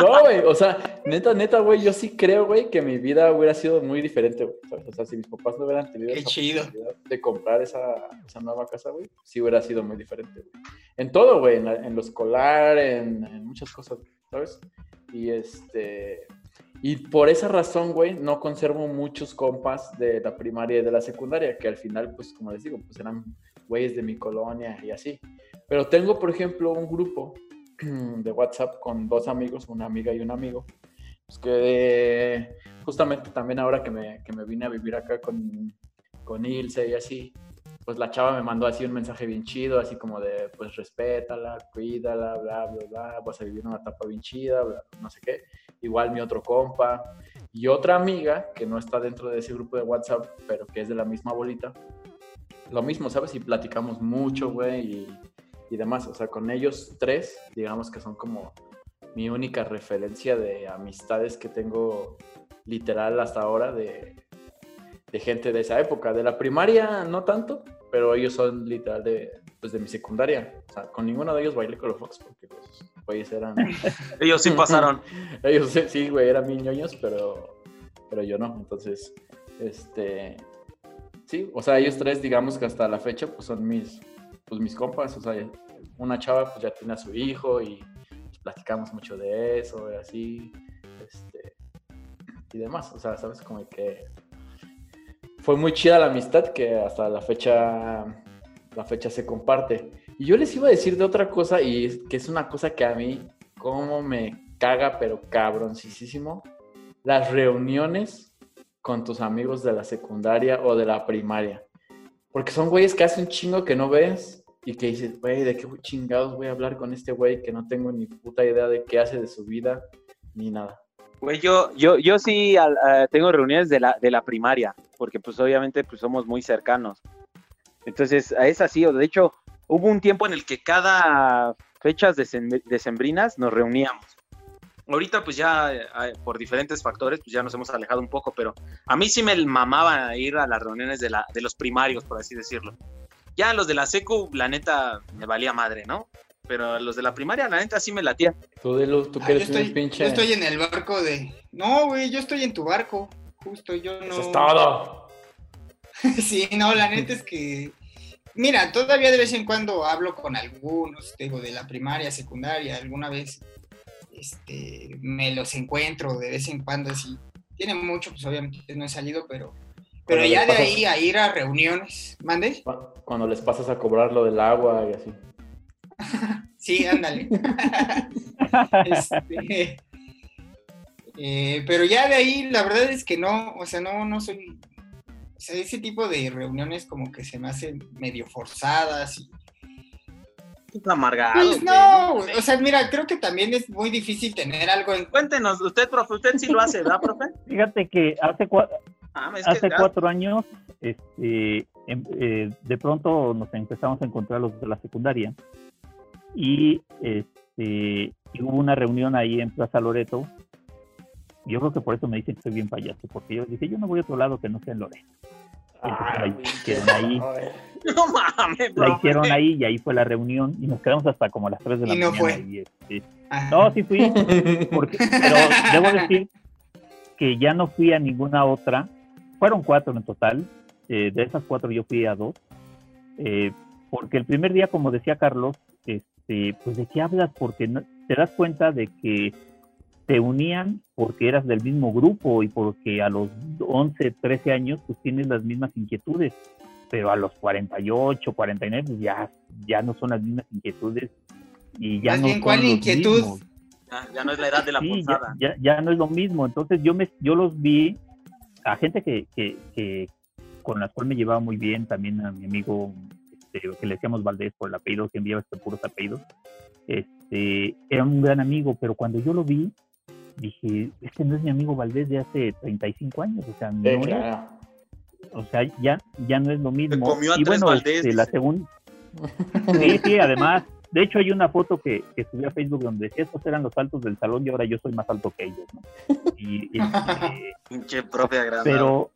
No, güey, o sea, neta, neta, güey, yo sí creo, güey, que mi vida hubiera sido muy diferente, güey. O sea, si mis papás no hubieran tenido Qué esa chido. de comprar esa, esa nueva casa, güey, sí hubiera sido muy diferente, güey. En todo, güey, en lo escolar, en, en muchas cosas, ¿sabes? Y este... Y por esa razón, güey, no conservo muchos compas de la primaria y de la secundaria, que al final, pues, como les digo, pues eran güeyes de mi colonia y así. Pero tengo, por ejemplo, un grupo de WhatsApp con dos amigos, una amiga y un amigo, pues que justamente también ahora que me, que me vine a vivir acá con, con Ilse y así, pues la chava me mandó así un mensaje bien chido, así como de, pues respétala, cuídala, bla, bla, bla, vas a vivir una etapa bien chida, no sé qué. Igual mi otro compa y otra amiga que no está dentro de ese grupo de WhatsApp, pero que es de la misma bolita. Lo mismo, ¿sabes? Y platicamos mucho, güey, y, y demás. O sea, con ellos tres, digamos que son como mi única referencia de amistades que tengo literal hasta ahora de, de gente de esa época. De la primaria no tanto, pero ellos son literal de, pues, de mi secundaria. O sea, con ninguno de ellos bailé con los Fox porque pues, güeyes eran... Ellos sí pasaron. Ellos sí, güey, eran bien ñoños, pero, pero yo no. Entonces, este... Sí, o sea, ellos tres, digamos que hasta la fecha, pues son mis, pues, mis compas. O sea, una chava pues ya tiene a su hijo y pues, platicamos mucho de eso y así. Este, y demás. O sea, sabes, como que fue muy chida la amistad que hasta la fecha, la fecha se comparte. Y yo les iba a decir de otra cosa y que es una cosa que a mí, como me caga, pero cabroncísimo, las reuniones con tus amigos de la secundaria o de la primaria. Porque son güeyes que hace un chingo que no ves y que dices, güey, ¿de qué chingados voy a hablar con este güey que no tengo ni puta idea de qué hace de su vida ni nada? Güey, yo, yo, yo sí eh, tengo reuniones de la, de la primaria, porque pues obviamente pues somos muy cercanos. Entonces, es así, o de hecho, hubo un tiempo en el que cada fechas decem- decembrinas nos reuníamos. Ahorita pues ya eh, por diferentes factores pues ya nos hemos alejado un poco, pero a mí sí me mamaba ir a las reuniones de, la, de los primarios, por así decirlo. Ya los de la secu, la neta, me valía madre, ¿no? pero los de la primaria, la neta, sí me latía. Tú, Delu, tú Ah, yo, un estoy, pinche. yo estoy en el barco de. No, güey, yo estoy en tu barco. Justo, yo no. Eso es todo. sí, no, la neta es que. Mira, todavía de vez en cuando hablo con algunos, digo, de la primaria, secundaria, alguna vez este, me los encuentro de vez en cuando, así. Tiene mucho, pues obviamente no he salido, pero. Pero Cuando ya de ahí a ir a reuniones, ¿mande? Cu- Cuando les pasas a cobrar lo del agua y así. Sí, ándale. Este, eh, pero ya de ahí, la verdad es que no, o sea, no, no soy. O sea, ese tipo de reuniones como que se me hacen medio forzadas. Y, Es amargado. pues güey, no, o sea, mira, creo que también es muy difícil tener algo en. Cuéntenos, usted, profe, usted sí lo hace, ¿verdad, profe? Fíjate que hace, cua- Ah, es que hace cuatro años, este, em- eh, de pronto nos empezamos a encontrar los de la secundaria y, este, y hubo una reunión ahí en Plaza Loreto. Yo creo que por eso me dicen que soy bien payaso, porque yo dije, yo no voy a otro lado que no sea en Loreto. Entonces la hicieron ahí, No mames, la hicieron ahí y ahí fue la reunión y nos quedamos hasta como las 3 de la Y no mañana. fue. este. Ajá. No, sí fui, porque, pero debo decir que ya no fui a ninguna otra. Fueron cuatro en total. eh, de esas cuatro yo fui a dos. eh, porque el primer día, como decía Carlos, este, pues de qué hablas, porque no- te das cuenta de que te unían porque eras del mismo grupo y porque a los 11, 13 años pues tienes las mismas inquietudes, pero a los 48, 49 pues ya, ya no son las mismas inquietudes y ya no bien, son ¿cuál los inquietud? mismos. Ya, ya no es la edad de la Sí, ya, posada. ya, ya no es lo mismo. Entonces yo me, yo los vi a gente que, que, que con las cuales me llevaba muy bien, también a mi amigo este, que le decíamos Valdés por el apellido, que enviaba este puros apellidos. Este, era un gran amigo, pero cuando yo lo vi, dije, este no es mi amigo Valdés de hace 35 años, o sea, no Eh, es, claro. o sea, ya, ya no es lo mismo. comió a y tres bueno, Valdés, este, la segunda, Sí, sí, además. De hecho, hay una foto que, que subí a Facebook donde decía, estos eran los altos del salón y ahora yo soy más alto que ellos, ¿no? Y, y, este, Pinche profe agradable. pero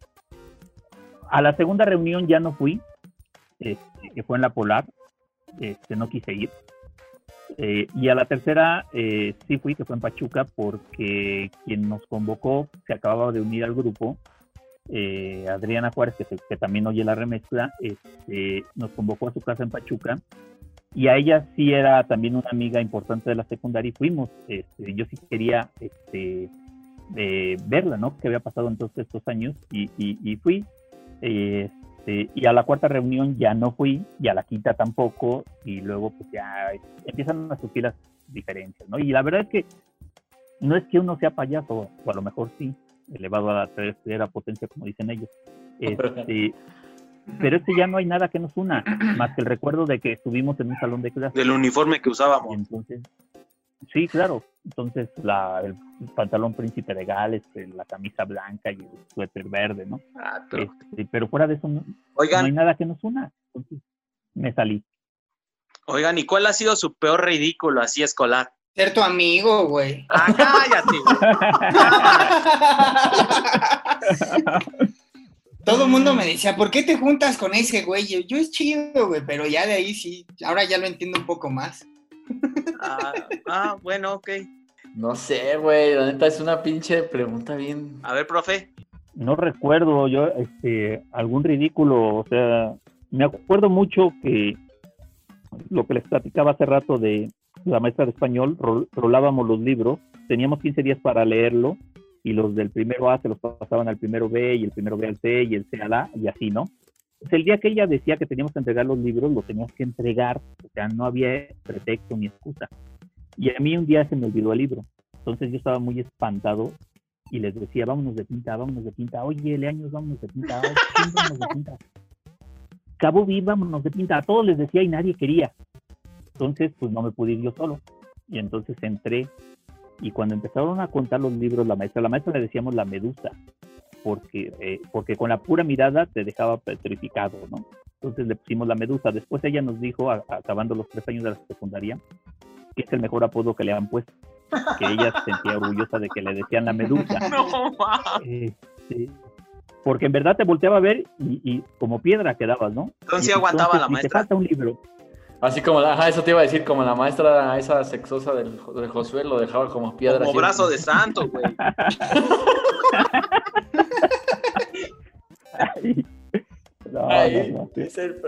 a la segunda reunión ya no fui, este, que fue en la Polar, este, no quise ir. Eh, y a la tercera eh, sí fui, que fue en Pachuca, porque quien nos convocó se acababa de unir al grupo, eh, Adriana Juárez, que, se- también oye la remezcla, este, nos convocó a su casa en Pachuca. Y a ella sí era también una amiga importante de la secundaria y fuimos. Este, yo sí quería este, eh, verla, ¿no? Que había pasado en todos estos años y, y- y fui. Este, y a la cuarta reunión ya no fui y a la quinta tampoco y luego pues ya empiezan a surgir las diferencias, ¿no? Y la verdad es que no es que uno sea payaso, o a lo mejor sí, elevado a la tercera potencia como dicen ellos. Este, pero es que ya no hay nada que nos una, más que el recuerdo de que estuvimos en un salón de clase. Del uniforme que usábamos. entonces, sí, claro. Entonces, la, el pantalón príncipe de Gales, eh, la camisa blanca y el suéter verde, ¿no? Ah, pero- Este, pero fuera de eso, no, hay nada que nos una. Entonces, me salí. oigan, ¿y cuál ha sido su peor ridículo así escolar? Ser tu amigo, güey. Ah, cállate, güey. Todo el mundo me decía, ¿por qué te juntas con ese güey? Yo, yo es chido, güey, pero ya de ahí sí, ahora ya lo entiendo un poco más. Ah, ah, bueno, ok. No sé, güey. La neta es una pinche pregunta bien. A ver, profe. No recuerdo yo este, algún ridículo, o sea, me acuerdo mucho que lo que les platicaba hace rato de la maestra de español, rol- rolábamos los libros, teníamos 15 días para leerlo y los del primero A se los pasaban al primero B y el primero B al C y el C al A y así, ¿no? El día que ella decía que teníamos que entregar los libros, los teníamos que entregar, o sea, no había pretexto ni excusa. Y a mí un día se me olvidó el libro, entonces yo estaba muy espantado y les decía, vámonos de pinta, vámonos de pinta, oye, Leaños, vámonos de pinta, vámonos de pinta. Cabo Vi, vámonos de pinta, a todos les decía y nadie quería. Entonces, pues no me pude ir yo solo. Y entonces entré y cuando empezaron a contar los libros, la maestra, la maestra le decíamos la medusa, porque, eh, porque con la pura mirada te dejaba petrificado, ¿no? Entonces le pusimos la medusa. Después ella nos dijo, a- acabando los tres años de la secundaria, que es el mejor apodo que le han puesto, que ella se sentía orgullosa de que le decían la medusa. No, ma. Este, porque en verdad te volteaba a ver y, y como piedra quedabas, ¿no? Entonces Y sí aguantaba la dice, maestra. Te falta un libro. Así como, la- ajá, eso te iba a decir, como la maestra esa sexosa del, del Josué lo dejaba como piedra. Como así. brazo de santo, güey. Ay, no, Ay, no, no, sí. es el-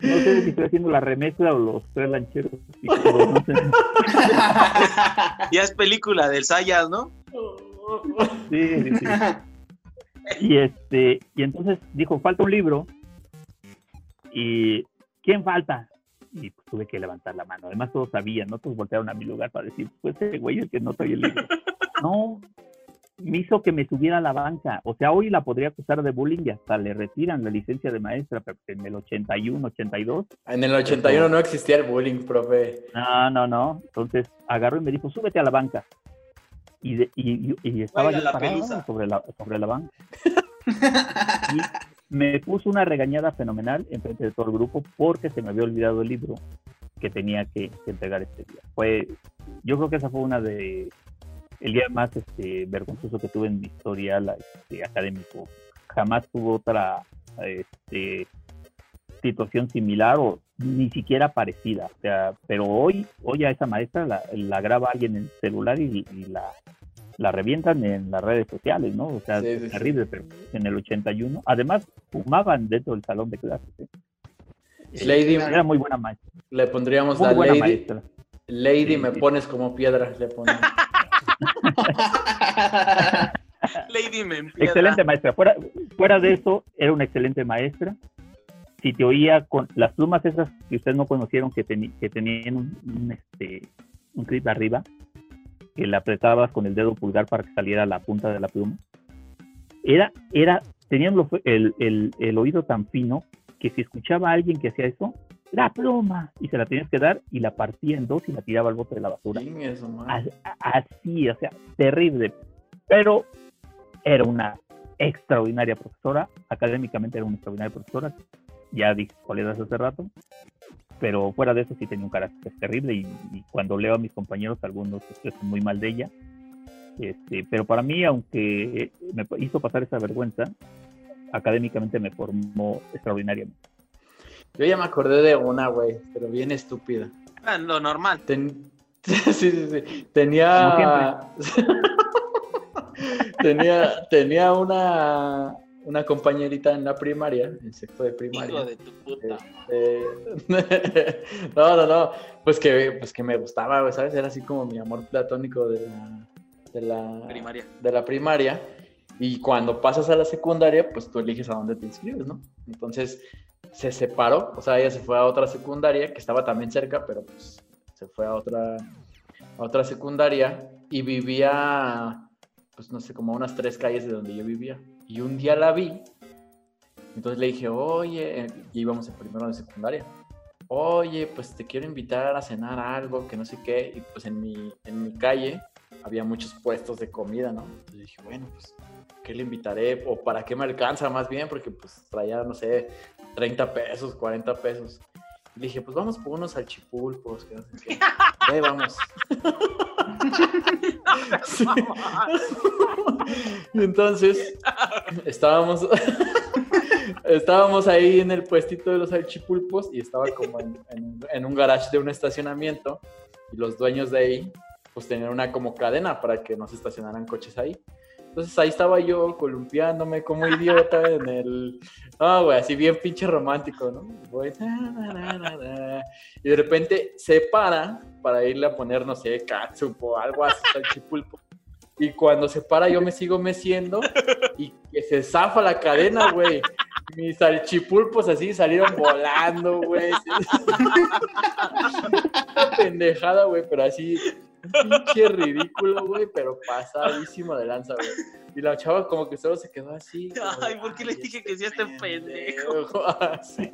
No sé si estoy haciendo la remezcla o los tres lancheros. y todo, no sé. Ya es película del Sayas, ¿no? Sí, sí, sí. Y este, y entonces dijo, falta un libro. Y ¿quién falta? Y pues, tuve que levantar la mano. Además todos sabían, ¿no? Todos voltearon a mi lugar para decir, pues ese güey es el que no trae el libro. No, me hizo que me subiera a la banca. O sea, hoy la podría acusar de bullying y hasta le retiran la licencia de maestra, pero en el 81, 82, En el 81 no existía el bullying, profe. no, no, no. Entonces agarró y me dijo, súbete a la banca. Y, de- y, y- y estaba Baila yo la parado sobre la, sobre la banca. Y me puso una regañada fenomenal en frente de todo el grupo porque se me había olvidado el libro que tenía que, que entregar este día. Fue, yo creo que esa fue una de el día más este, vergonzoso que tuve en mi historial este, académico. Jamás tuve otra este, situación similar o ni siquiera parecida. O sea, pero hoy, hoy a esa maestra la, la graba alguien en el celular y, y la, la revientan en las redes sociales, ¿no? O sea, Sí, es sí, sí. terrible, pero en el 81. Además, fumaban dentro del salón de clases. ¿eh? Lady, Era muy buena maestra. le pondríamos Muy la buena Lady. maestra. Lady, Sí, me sí. pones como piedra, le ponemos. Lady. Excelente maestra. Fuera, fuera de eso, era una excelente maestra. Si te oía con las plumas esas que ustedes no conocieron, que, que tenían un, un, este, un clip arriba, que le apretabas con el dedo pulgar para que saliera la punta de la pluma. Era, era, tenían el, el- el oído tan fino que si escuchaba a alguien que hacía eso, la pluma, y se la tenías que dar y la partía en dos y la tiraba al bote de la basura. Así, o sea, terrible. Pero era una extraordinaria profesora, académicamente era una extraordinaria profesora, ya dije cuál era hace rato, pero fuera de eso sí tenía un carácter terrible y, y cuando leo a mis compañeros algunos expresan muy mal de ella. Este, pero para mí, aunque me hizo pasar esa vergüenza, académicamente me formó extraordinariamente. Yo ya me acordé de una, güey, pero bien estúpida. Ah, Lo normal. Ten- sí, sí, sí. Tenía. tenía, tenía una, una compañerita en la primaria, en sexto de primaria. Hijo de tu puta. Este, no, no, no. Pues que, pues que me gustaba, güey, ¿sabes? Era así como mi amor platónico de la, de la Primaria. de la primaria. Y cuando pasas a la secundaria, pues tú eliges a dónde te inscribes, ¿no? Entonces se separó, o sea, ella se fue a otra secundaria que estaba también cerca, pero pues se fue a otra, otra secundaria y vivía, pues no sé, como a unas tres calles de donde yo vivía. Y un día la vi, entonces le dije, oye, y íbamos en primero de secundaria. Oye, pues te quiero invitar a cenar algo, que no sé qué. Y pues en mi, en mi calle había muchos puestos de comida, ¿no? Entonces dije, bueno, pues, ¿qué le invitaré? O para qué me alcanza más bien, porque pues traía, no sé, 30 pesos, 40 pesos. Y dije, pues vamos por unos salchipulpos, que no sé qué. Ahí vamos. Sí. Y entonces estábamos, estábamos ahí en el puestito de los salchipulpos y estaba como en, en- en un garage de un estacionamiento y los dueños de ahí pues tenían una como cadena para que no se estacionaran coches ahí. Entonces ahí estaba yo columpiándome como idiota en el... Ah, güey, así bien pinche romántico, ¿no? Y de repente se para para irle a poner, no sé, catsup o algo así, salchipulpo. Y cuando se para yo me sigo meciendo y que se zafa la cadena, güey. Mis salchipulpos así salieron volando, güey. Pendejada, güey, pero así, pinche ridículo, güey, pero pasadísimo de lanza, güey. Y la chava como que solo se quedó así. como Ay, ¿por qué les "Ay, dije este que sí a este pendejo? Sí,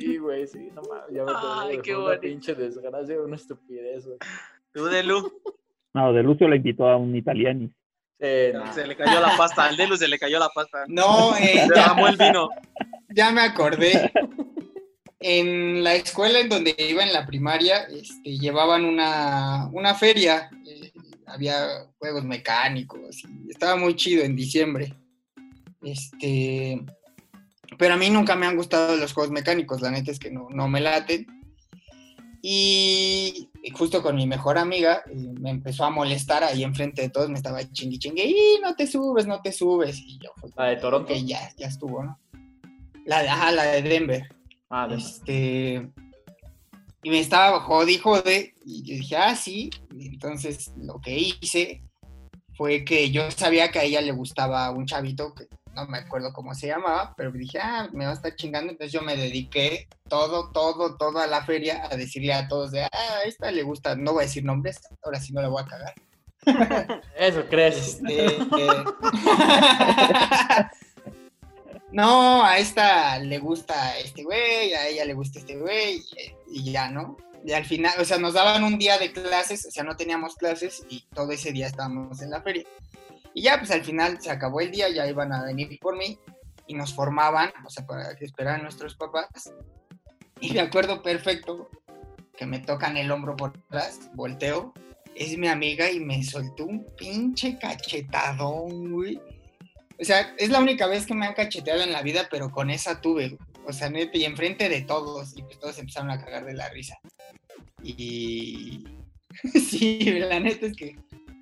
Sí, güey, sí, no mames, ya me Ay, qué una pinche desgracia, una estupidez, güey. Tú, Delu, No, de Lucio la invitó a un italiani. Eh, nah. se le cayó la pasta. Al Delu se le cayó la pasta. No, eh, Se derramó el vino. ya me acordé. En la escuela en donde iba en la primaria, este, llevaban una, una feria. eh, había juegos mecánicos y estaba muy chido en diciembre. Este, Pero a mí nunca me han gustado los juegos mecánicos, la neta es que no, no me laten. Y justo con mi mejor amiga eh, me empezó a molestar ahí enfrente de todos, me estaba chingui chingue, y no te subes, no te subes. Y yo La de Toronto. que ya, ya estuvo, ¿no? La de, ajá, la de Denver. Ah, Este. Y me estaba jodi, jode. Y yo dije, ah, sí. Y entonces lo que hice fue que yo sabía que a ella le gustaba un chavito que no me acuerdo cómo se llamaba, pero dije, ah, me va a estar chingando. Entonces yo me dediqué todo, todo, toda la feria a decirle a todos de, ah, a esta le gusta, no voy a decir nombres, ahora sí no la voy a cagar. Eso crees. Este, eh, no, a esta le gusta este güey, a ella le gusta este güey, y, ya, ¿no? Y al final, o sea, nos daban un día de clases, o sea, no teníamos clases y todo ese día estábamos en la feria. Y ya, pues al final se acabó el día, ya iban a venir por mí y nos formaban, o sea, para que esperaran nuestros papás. Y me acuerdo perfecto que me tocan el hombro por atrás, volteo, es mi amiga y me soltó un pinche cachetadón, güey. O sea, es la única vez que me han cacheteado en la vida, pero con esa tuve. O sea, neta, y enfrente de todos, y pues todos empezaron a cagar de la risa. Y sí, la neta es que,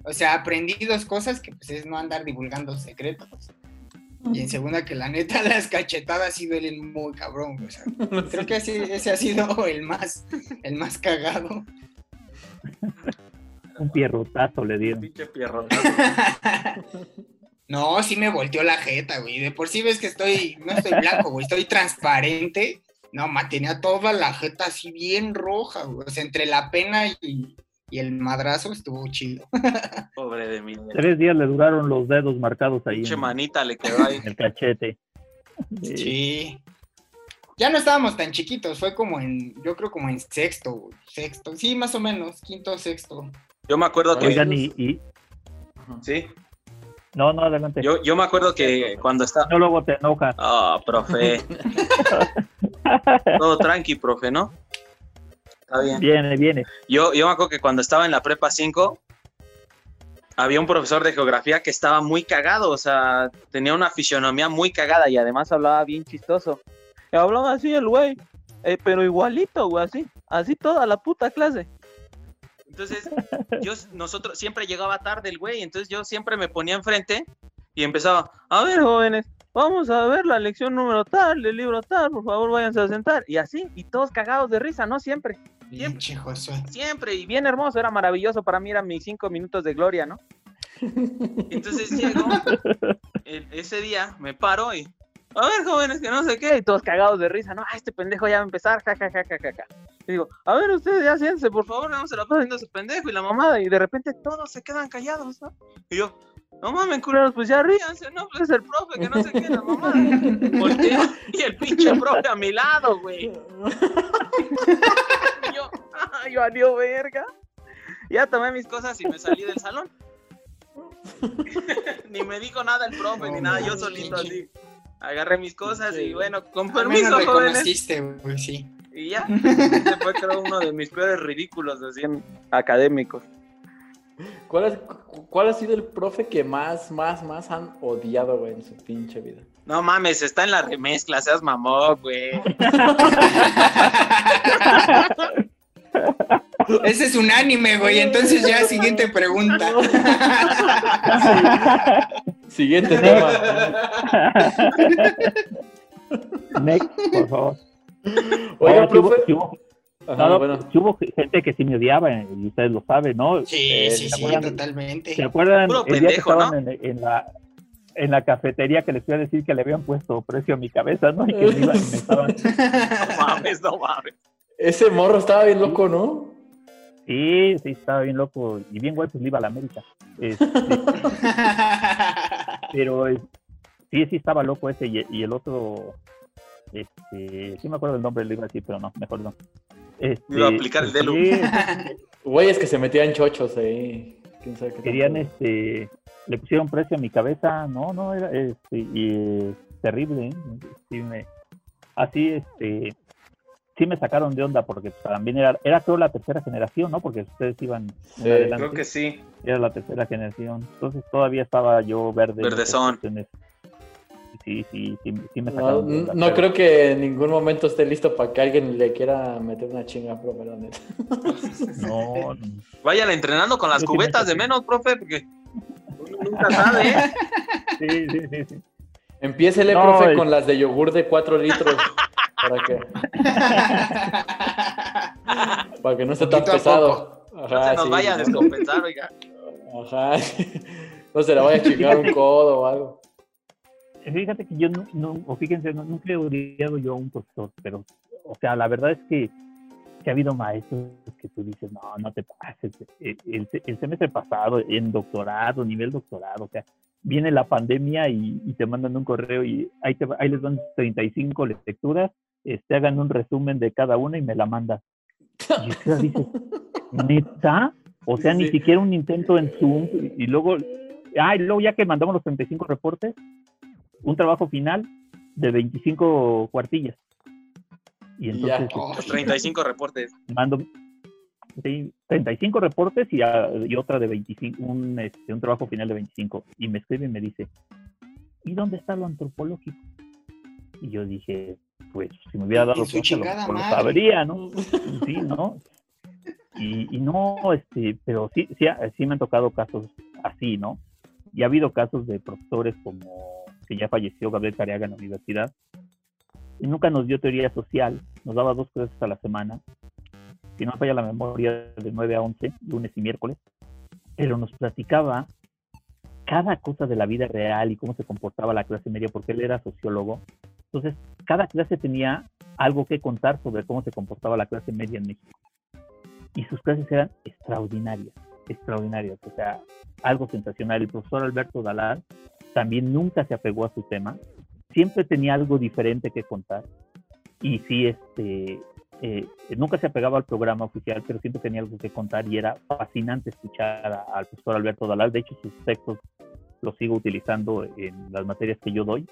o sea, aprendí dos cosas que pues es no andar divulgando secretos. Y en segunda que la neta las cachetadas sí duelen muy cabrón, güey. o sea, creo que ese, ese ha sido el más, el más cagado. Un pierrotazo le dieron. Pinche pierrotazo. No, sí me volteó la jeta, güey. De por sí ves que estoy, no estoy blanco, güey, estoy transparente. No, ma, tenía toda la jeta así bien roja, güey. O sea, entre la pena y, y el madrazo estuvo chido. Pobre de mí. Tres días le duraron los dedos marcados ahí en, manita le quedó ahí. en el cachete. Sí. Sí. Ya no estábamos tan chiquitos, fue como en, yo creo como en sexto, sexto, sí, más o menos, quinto, sexto. Yo me acuerdo que. Oigan, y, y- Sí. No, no, adelante. Yo, yo me acuerdo que cuando estaba. No, luego te enoja. Ah, profe. Todo tranqui, profe, ¿no? Está bien. Viene, viene. Yo, yo me acuerdo que cuando estaba en la prepa 5, había un profesor de geografía que estaba muy cagado, o sea, tenía una fisionomía muy cagada y además hablaba bien chistoso. Y hablaba así el güey, eh, pero igualito, güey, así, así toda la puta clase. Entonces, yo, nosotros, siempre llegaba tarde el güey, entonces yo siempre me ponía enfrente y empezaba, a ver, jóvenes, vamos a ver la lección número tal, del libro tal, por favor, váyanse a sentar. Y así, y todos cagados de risa, ¿no? Siempre. Siempre. Siempre, y bien hermoso, era maravilloso. Para mí eran mis cinco minutos de gloria, ¿no? Entonces llego, el- ese día me paro y, a ver, jóvenes, que no sé qué, y todos cagados de risa, ¿no? Ah, este pendejo ya va a empezar, ja, ja, ja, ja, ja, ja. Y digo, a ver, ustedes ya siéntense, por favor, no se la pasen ese pendejo y la mamada, y de repente todos se quedan callados, ¿no? Y yo, no mames, culeros, pues ya ríanse, ¿no? Pues es el profe, que no sé qué, la mamada. Volteo, y el pinche profe a mi lado, güey. Y yo, ay, valió verga. Ya tomé mis cosas y me salí del salón. ni me dijo nada el profe, ni nada, yo solito así. Agarré mis cosas y bueno, con permiso, jóvenes. sí. Y ya, ese fue creo uno de mis peores ridículos así en académicos. ¿Cuál, es- ¿Cuál ha sido el profe que más, más, más han odiado, güey, en su pinche vida? No mames, está en la remezcla, seas mamón, güey. Ese es un anime, güey. Entonces ya, siguiente pregunta. Siguiente tema. Next, por favor. Oiga, hubo- profe. sí hubo- Ajá, no, bueno. sí hubo gente que sí me odiaba, eh, y ustedes lo saben, ¿no? Sí, Eh, sí, ¿se sí, acuerdan? totalmente. ¿Se acuerdan Puro el día que estaban en, en la en la cafetería que les fui a decir que le habían puesto precio a mi cabeza, ¿no? Y que me, iban- me estaban... No mames, no mames. Ese morro estaba bien loco, ¿no? Sí, sí, estaba bien loco y bien guay, pues le iba a la América. Este, pero eh, sí, sí estaba loco ese y, y el otro, este, sí me acuerdo del nombre, le iba a decir, pero no, mejor no. Este, Iba a aplicar el Delu. sí, Güeyes que se metían chochos ahí. ¿Quién sabe qué querían, tanto? este, le pusieron precio a mi cabeza, no, no, era, este, y eh, terrible, ¿eh? Sí me, así, este, sí me sacaron de onda porque también era, era creo la tercera generación, ¿no? Porque ustedes iban Sí, adelante. Creo que sí. era la tercera generación. Entonces todavía estaba yo verde. Verdezón. sí, sí, sí, sí me No, sacaron de onda, no pero- creo que en ningún momento esté listo para que alguien le quiera meter una chinga, profe, la neta. No, no. Váyale entrenando con las Yo sí cubetas me de menos, profe, porque uno nunca sabe, ¿eh? Sí, sí, sí, sí. Empiécele, No, profe, es- con las de yogur de 4 litros. para que, para que no esté tan pesado. No Ajá, se nos sí, vaya a no. descompensar, oiga. Ajá. No se le vaya a chingar un codo o algo. Fíjate que yo no, no- o fíjense, no, nunca he odiado yo a un profesor, pero, o sea, la verdad es que, que ha habido maestros que tú dices, no, no te pases. El, el- el semestre pasado, en doctorado, nivel doctorado, o sea, viene la pandemia y, y te mandan un correo y ahí, te, ahí les dan 35 lecturas, este, hagan un resumen de cada una y me la mandas. Y o sea, dices, ¿neta? O sea, Sí, ni sí. siquiera un intento en Zoom y, luego, ah, y luego ya que mandamos los 35 reportes, un trabajo final de 25 cuartillas. Y Y ya. entonces Oh, Los 35 reportes. mando 35 reportes y, ah, y otra de 25, un, este, un trabajo final de 25. Y me escribe y me dice, ¿y dónde está lo antropológico? Y yo dije, pues si me hubiera dado cuenta, lo, lo sabría, ¿no? Sí, ¿no? Y, y no, este, pero sí, sí, sí me han tocado casos así, ¿no? Y ha habido casos de profesores como que ya falleció Gabriel Cariaga en la universidad, y nunca nos dio teoría social, nos daba dos clases a la semana, si no me falla la memoria, de 9 a 11, lunes y miércoles, pero nos platicaba cada cosa de la vida real y cómo se comportaba la clase media, porque él era sociólogo. Entonces, cada clase tenía algo que contar sobre cómo se comportaba la clase media en México. Y sus clases eran extraordinarias, extraordinarias, o sea, algo sensacional. El profesor Alberto Dalal también nunca se apegó a su tema, siempre tenía algo diferente que contar. Y sí, este, eh, nunca se apegaba al programa oficial, pero siempre tenía algo que contar y era fascinante escuchar al profesor Alberto Dalal. De hecho, sus textos los sigo utilizando en las materias que yo doy.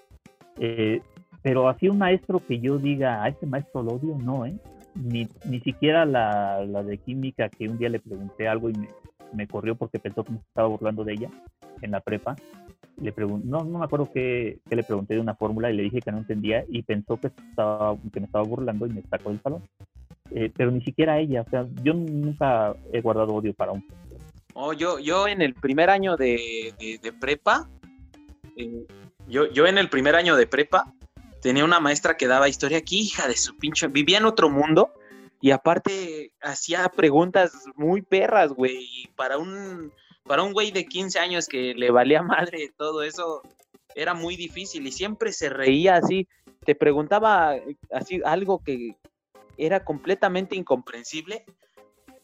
Eh, pero así un maestro que yo diga, a este maestro lo odio, no, ¿eh? Ni, ni siquiera la, la de química que un día le pregunté algo y me, me corrió porque pensó que me estaba burlando de ella en la prepa. Le no, no me acuerdo qué, qué le pregunté de una fórmula y le dije que no entendía y pensó que, estaba, que me estaba burlando y me sacó del salón. Eh, pero ni siquiera ella, o sea, yo nunca he guardado odio para un Oh, yo, yo en el primer año de, de- prepa, eh, yo, yo en el primer año de prepa tenía una maestra que daba historia aquí, hija de su pinche, vivía en otro mundo y aparte hacía preguntas muy perras, güey, para un, para un güey de 15 años que le valía madre todo eso, era muy difícil y siempre se reía así, te preguntaba eh, así algo que era completamente incomprensible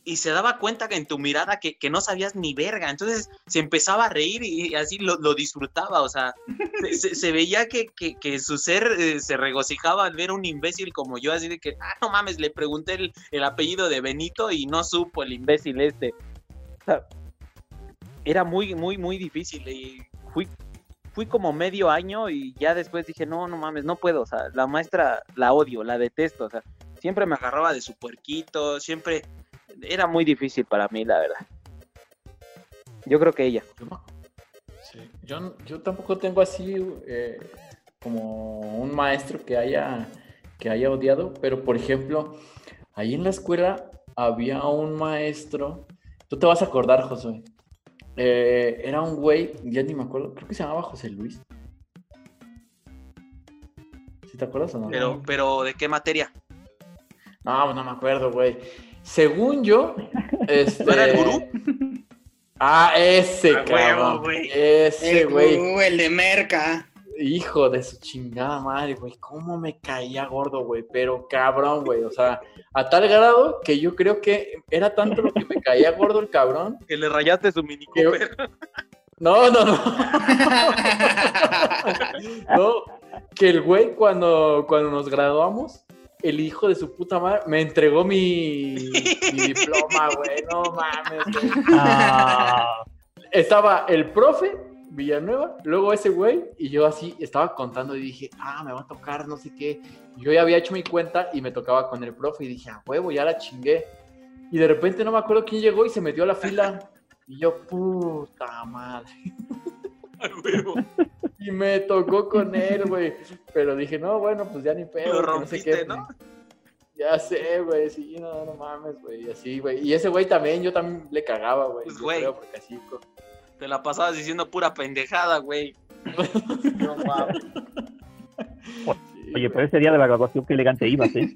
y se daba cuenta que en tu mirada que, que no sabías ni verga, entonces se empezaba a reír y, así lo, lo disfrutaba, o sea, se, se- se veía que, que- que su ser eh, se regocijaba al ver un imbécil como yo, así de que, ah, no mames, le pregunté el, el apellido de Benito y no supo el imbécil este. O sea, era muy, muy, muy difícil y fui, fui como medio año y ya después dije, no, no mames, no puedo, o sea, la maestra la odio, la detesto, o sea, siempre me agarraba de su puerquito, siempre era muy difícil para mí, la verdad. Yo creo que ella. Sí, yo, yo tampoco tengo así eh, como un maestro que haya, que haya odiado, pero por ejemplo, ahí en la escuela había un maestro, tú te vas a acordar, Josué, eh, era un güey, ya ni me acuerdo, creo que se llamaba José Luis. ¿Sí te acuerdas o no? Pero, pero ¿de qué materia? No, no me acuerdo, güey. Según yo, este... ¿No era el gurú? Ah, ese, A huevo, cabrón. güey. Ese, El güey. gurú, el de Merca. Hijo de su chingada madre, güey. ¿Cómo me caía gordo, güey? Pero cabrón, güey. O sea, a tal grado que yo creo que era tanto lo que me caía gordo el cabrón. Que le rayaste su mini Que- Cooper. No, no, no. No, que el güey cuando, cuando nos graduamos, el hijo de su puta madre me entregó mi, mi diploma, güey. No mames, güey. Ah, Estaba el profe Villanueva, luego ese güey, y yo así estaba contando y dije, ah, me va a tocar no sé qué. Yo ya había hecho mi cuenta y me tocaba con el profe y dije, a huevo, ya la chingué. Y de repente no me acuerdo quién llegó y se metió a la fila. Y yo, puta madre. A huevo. Y me tocó con él, güey. Pero dije, no, bueno, pues ya ni pedo. Lo que no sé rompiste, qué, ¿no? Ya sé, güey, sí, no, no mames, güey, así, güey. Y ese güey también, yo también le cagaba, güey. Pues, güey. porque así, Te la pasabas diciendo pura pendejada, güey. No Oye, pero ese día de la graduación, qué elegante ibas, ¿eh?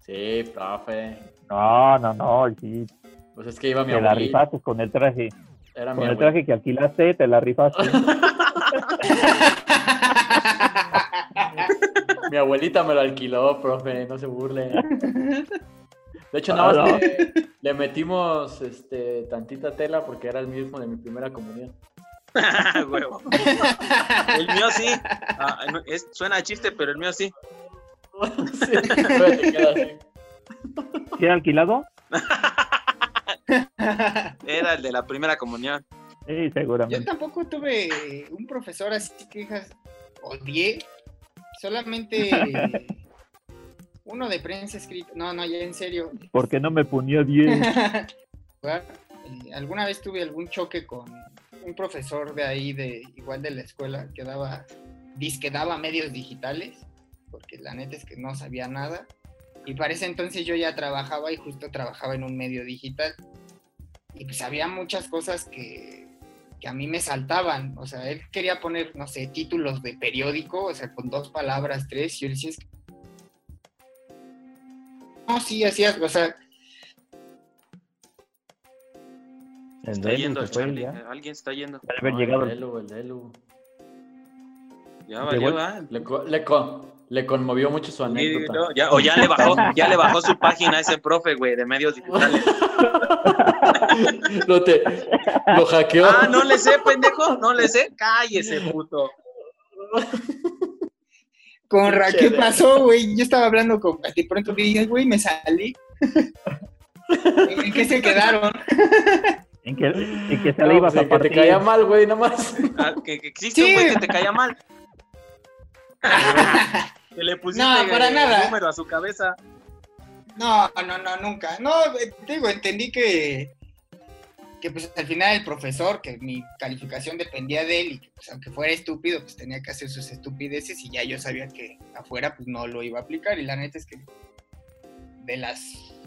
Sí, profe. No, no, no, sí. Pues es que iba mi Te la rifaste con el traje. Era mi Con el abuelita. traje que alquilaste, te la rifaste. Mi abuelita me lo alquiló, profe, no se burle. De hecho, Ah, nada más no. le, le metimos este, tantita tela porque era el mismo de mi primera comunión. Huevo. El mío sí. Ah, es- suena a chiste, pero el mío sí. Sí, todavía te queda así. ¿Sí era alquilado? Era el de la primera comunión. Sí, Yo seguramente. tampoco tuve un profesor así que hijas, odié. Solamente uno de prensa escrita. No, no, ya en serio. Porque no me ponía bien. Eh, alguna vez tuve algún choque con un profesor de ahí, de igual de la escuela, que daba, que daba medios digitales, porque la neta es que no sabía nada. Y para ese entonces yo ya trabajaba y justo trabajaba en un medio digital. Y pues había muchas cosas que, que a mí me saltaban. O sea, él quería poner, no sé, títulos de periódico, o sea, con dos palabras, tres, y yo le decía, "Es que-". No, sí, hacías, o sea, Está yendo el Charlie. ya. Alguien está yendo. De haber No, llegado. El Elu, el Elu. Ya valió, el- ¿ah? Le, le, con- le conmovió mucho su Sí, anécdota. no, ya- o ya le bajó, ya le bajó su página a ese profe, güey, de medios digitales. Lo, te, lo hackeó. Ah, no le sé, pendejo, no le sé. Cállese, puto. Con Ra, ¿qué pasó, güey? Yo estaba hablando con de pronto dije, güey, me salí. ¿En qué se quedaron? En que, en que se No, le ibas pues, a que te caía mal, güey, nada más. Ah, que, que existe un Sí. güey que te caía mal. que le pusiste No, para el nada. número a su cabeza. No, no, no, nunca. No, te digo, entendí que, que pues al final el profesor, que mi calificación dependía de él y que pues aunque fuera estúpido, pues tenía que hacer sus estupideces y ya yo sabía que afuera pues no lo iba a aplicar y la neta es que de las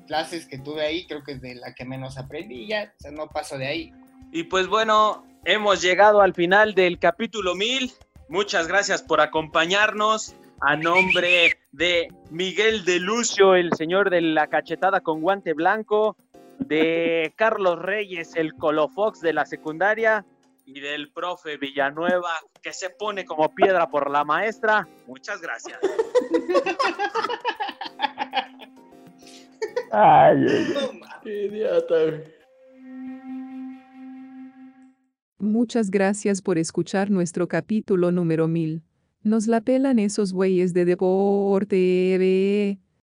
clases que tuve ahí creo que es de la que menos aprendí ya, no paso de ahí. Y pues bueno, hemos llegado al final del capítulo 1000. Muchas gracias por acompañarnos. A nombre de Miguel de Lucio, el señor de la cachetada con guante blanco, de Carlos Reyes, el colofox de la secundaria, y del profe Villanueva, que se pone como piedra por la maestra. Muchas gracias. Ay, idiota, güey. Muchas gracias por escuchar nuestro capítulo número 1000. Nos la pelan esos güeyes de deporte.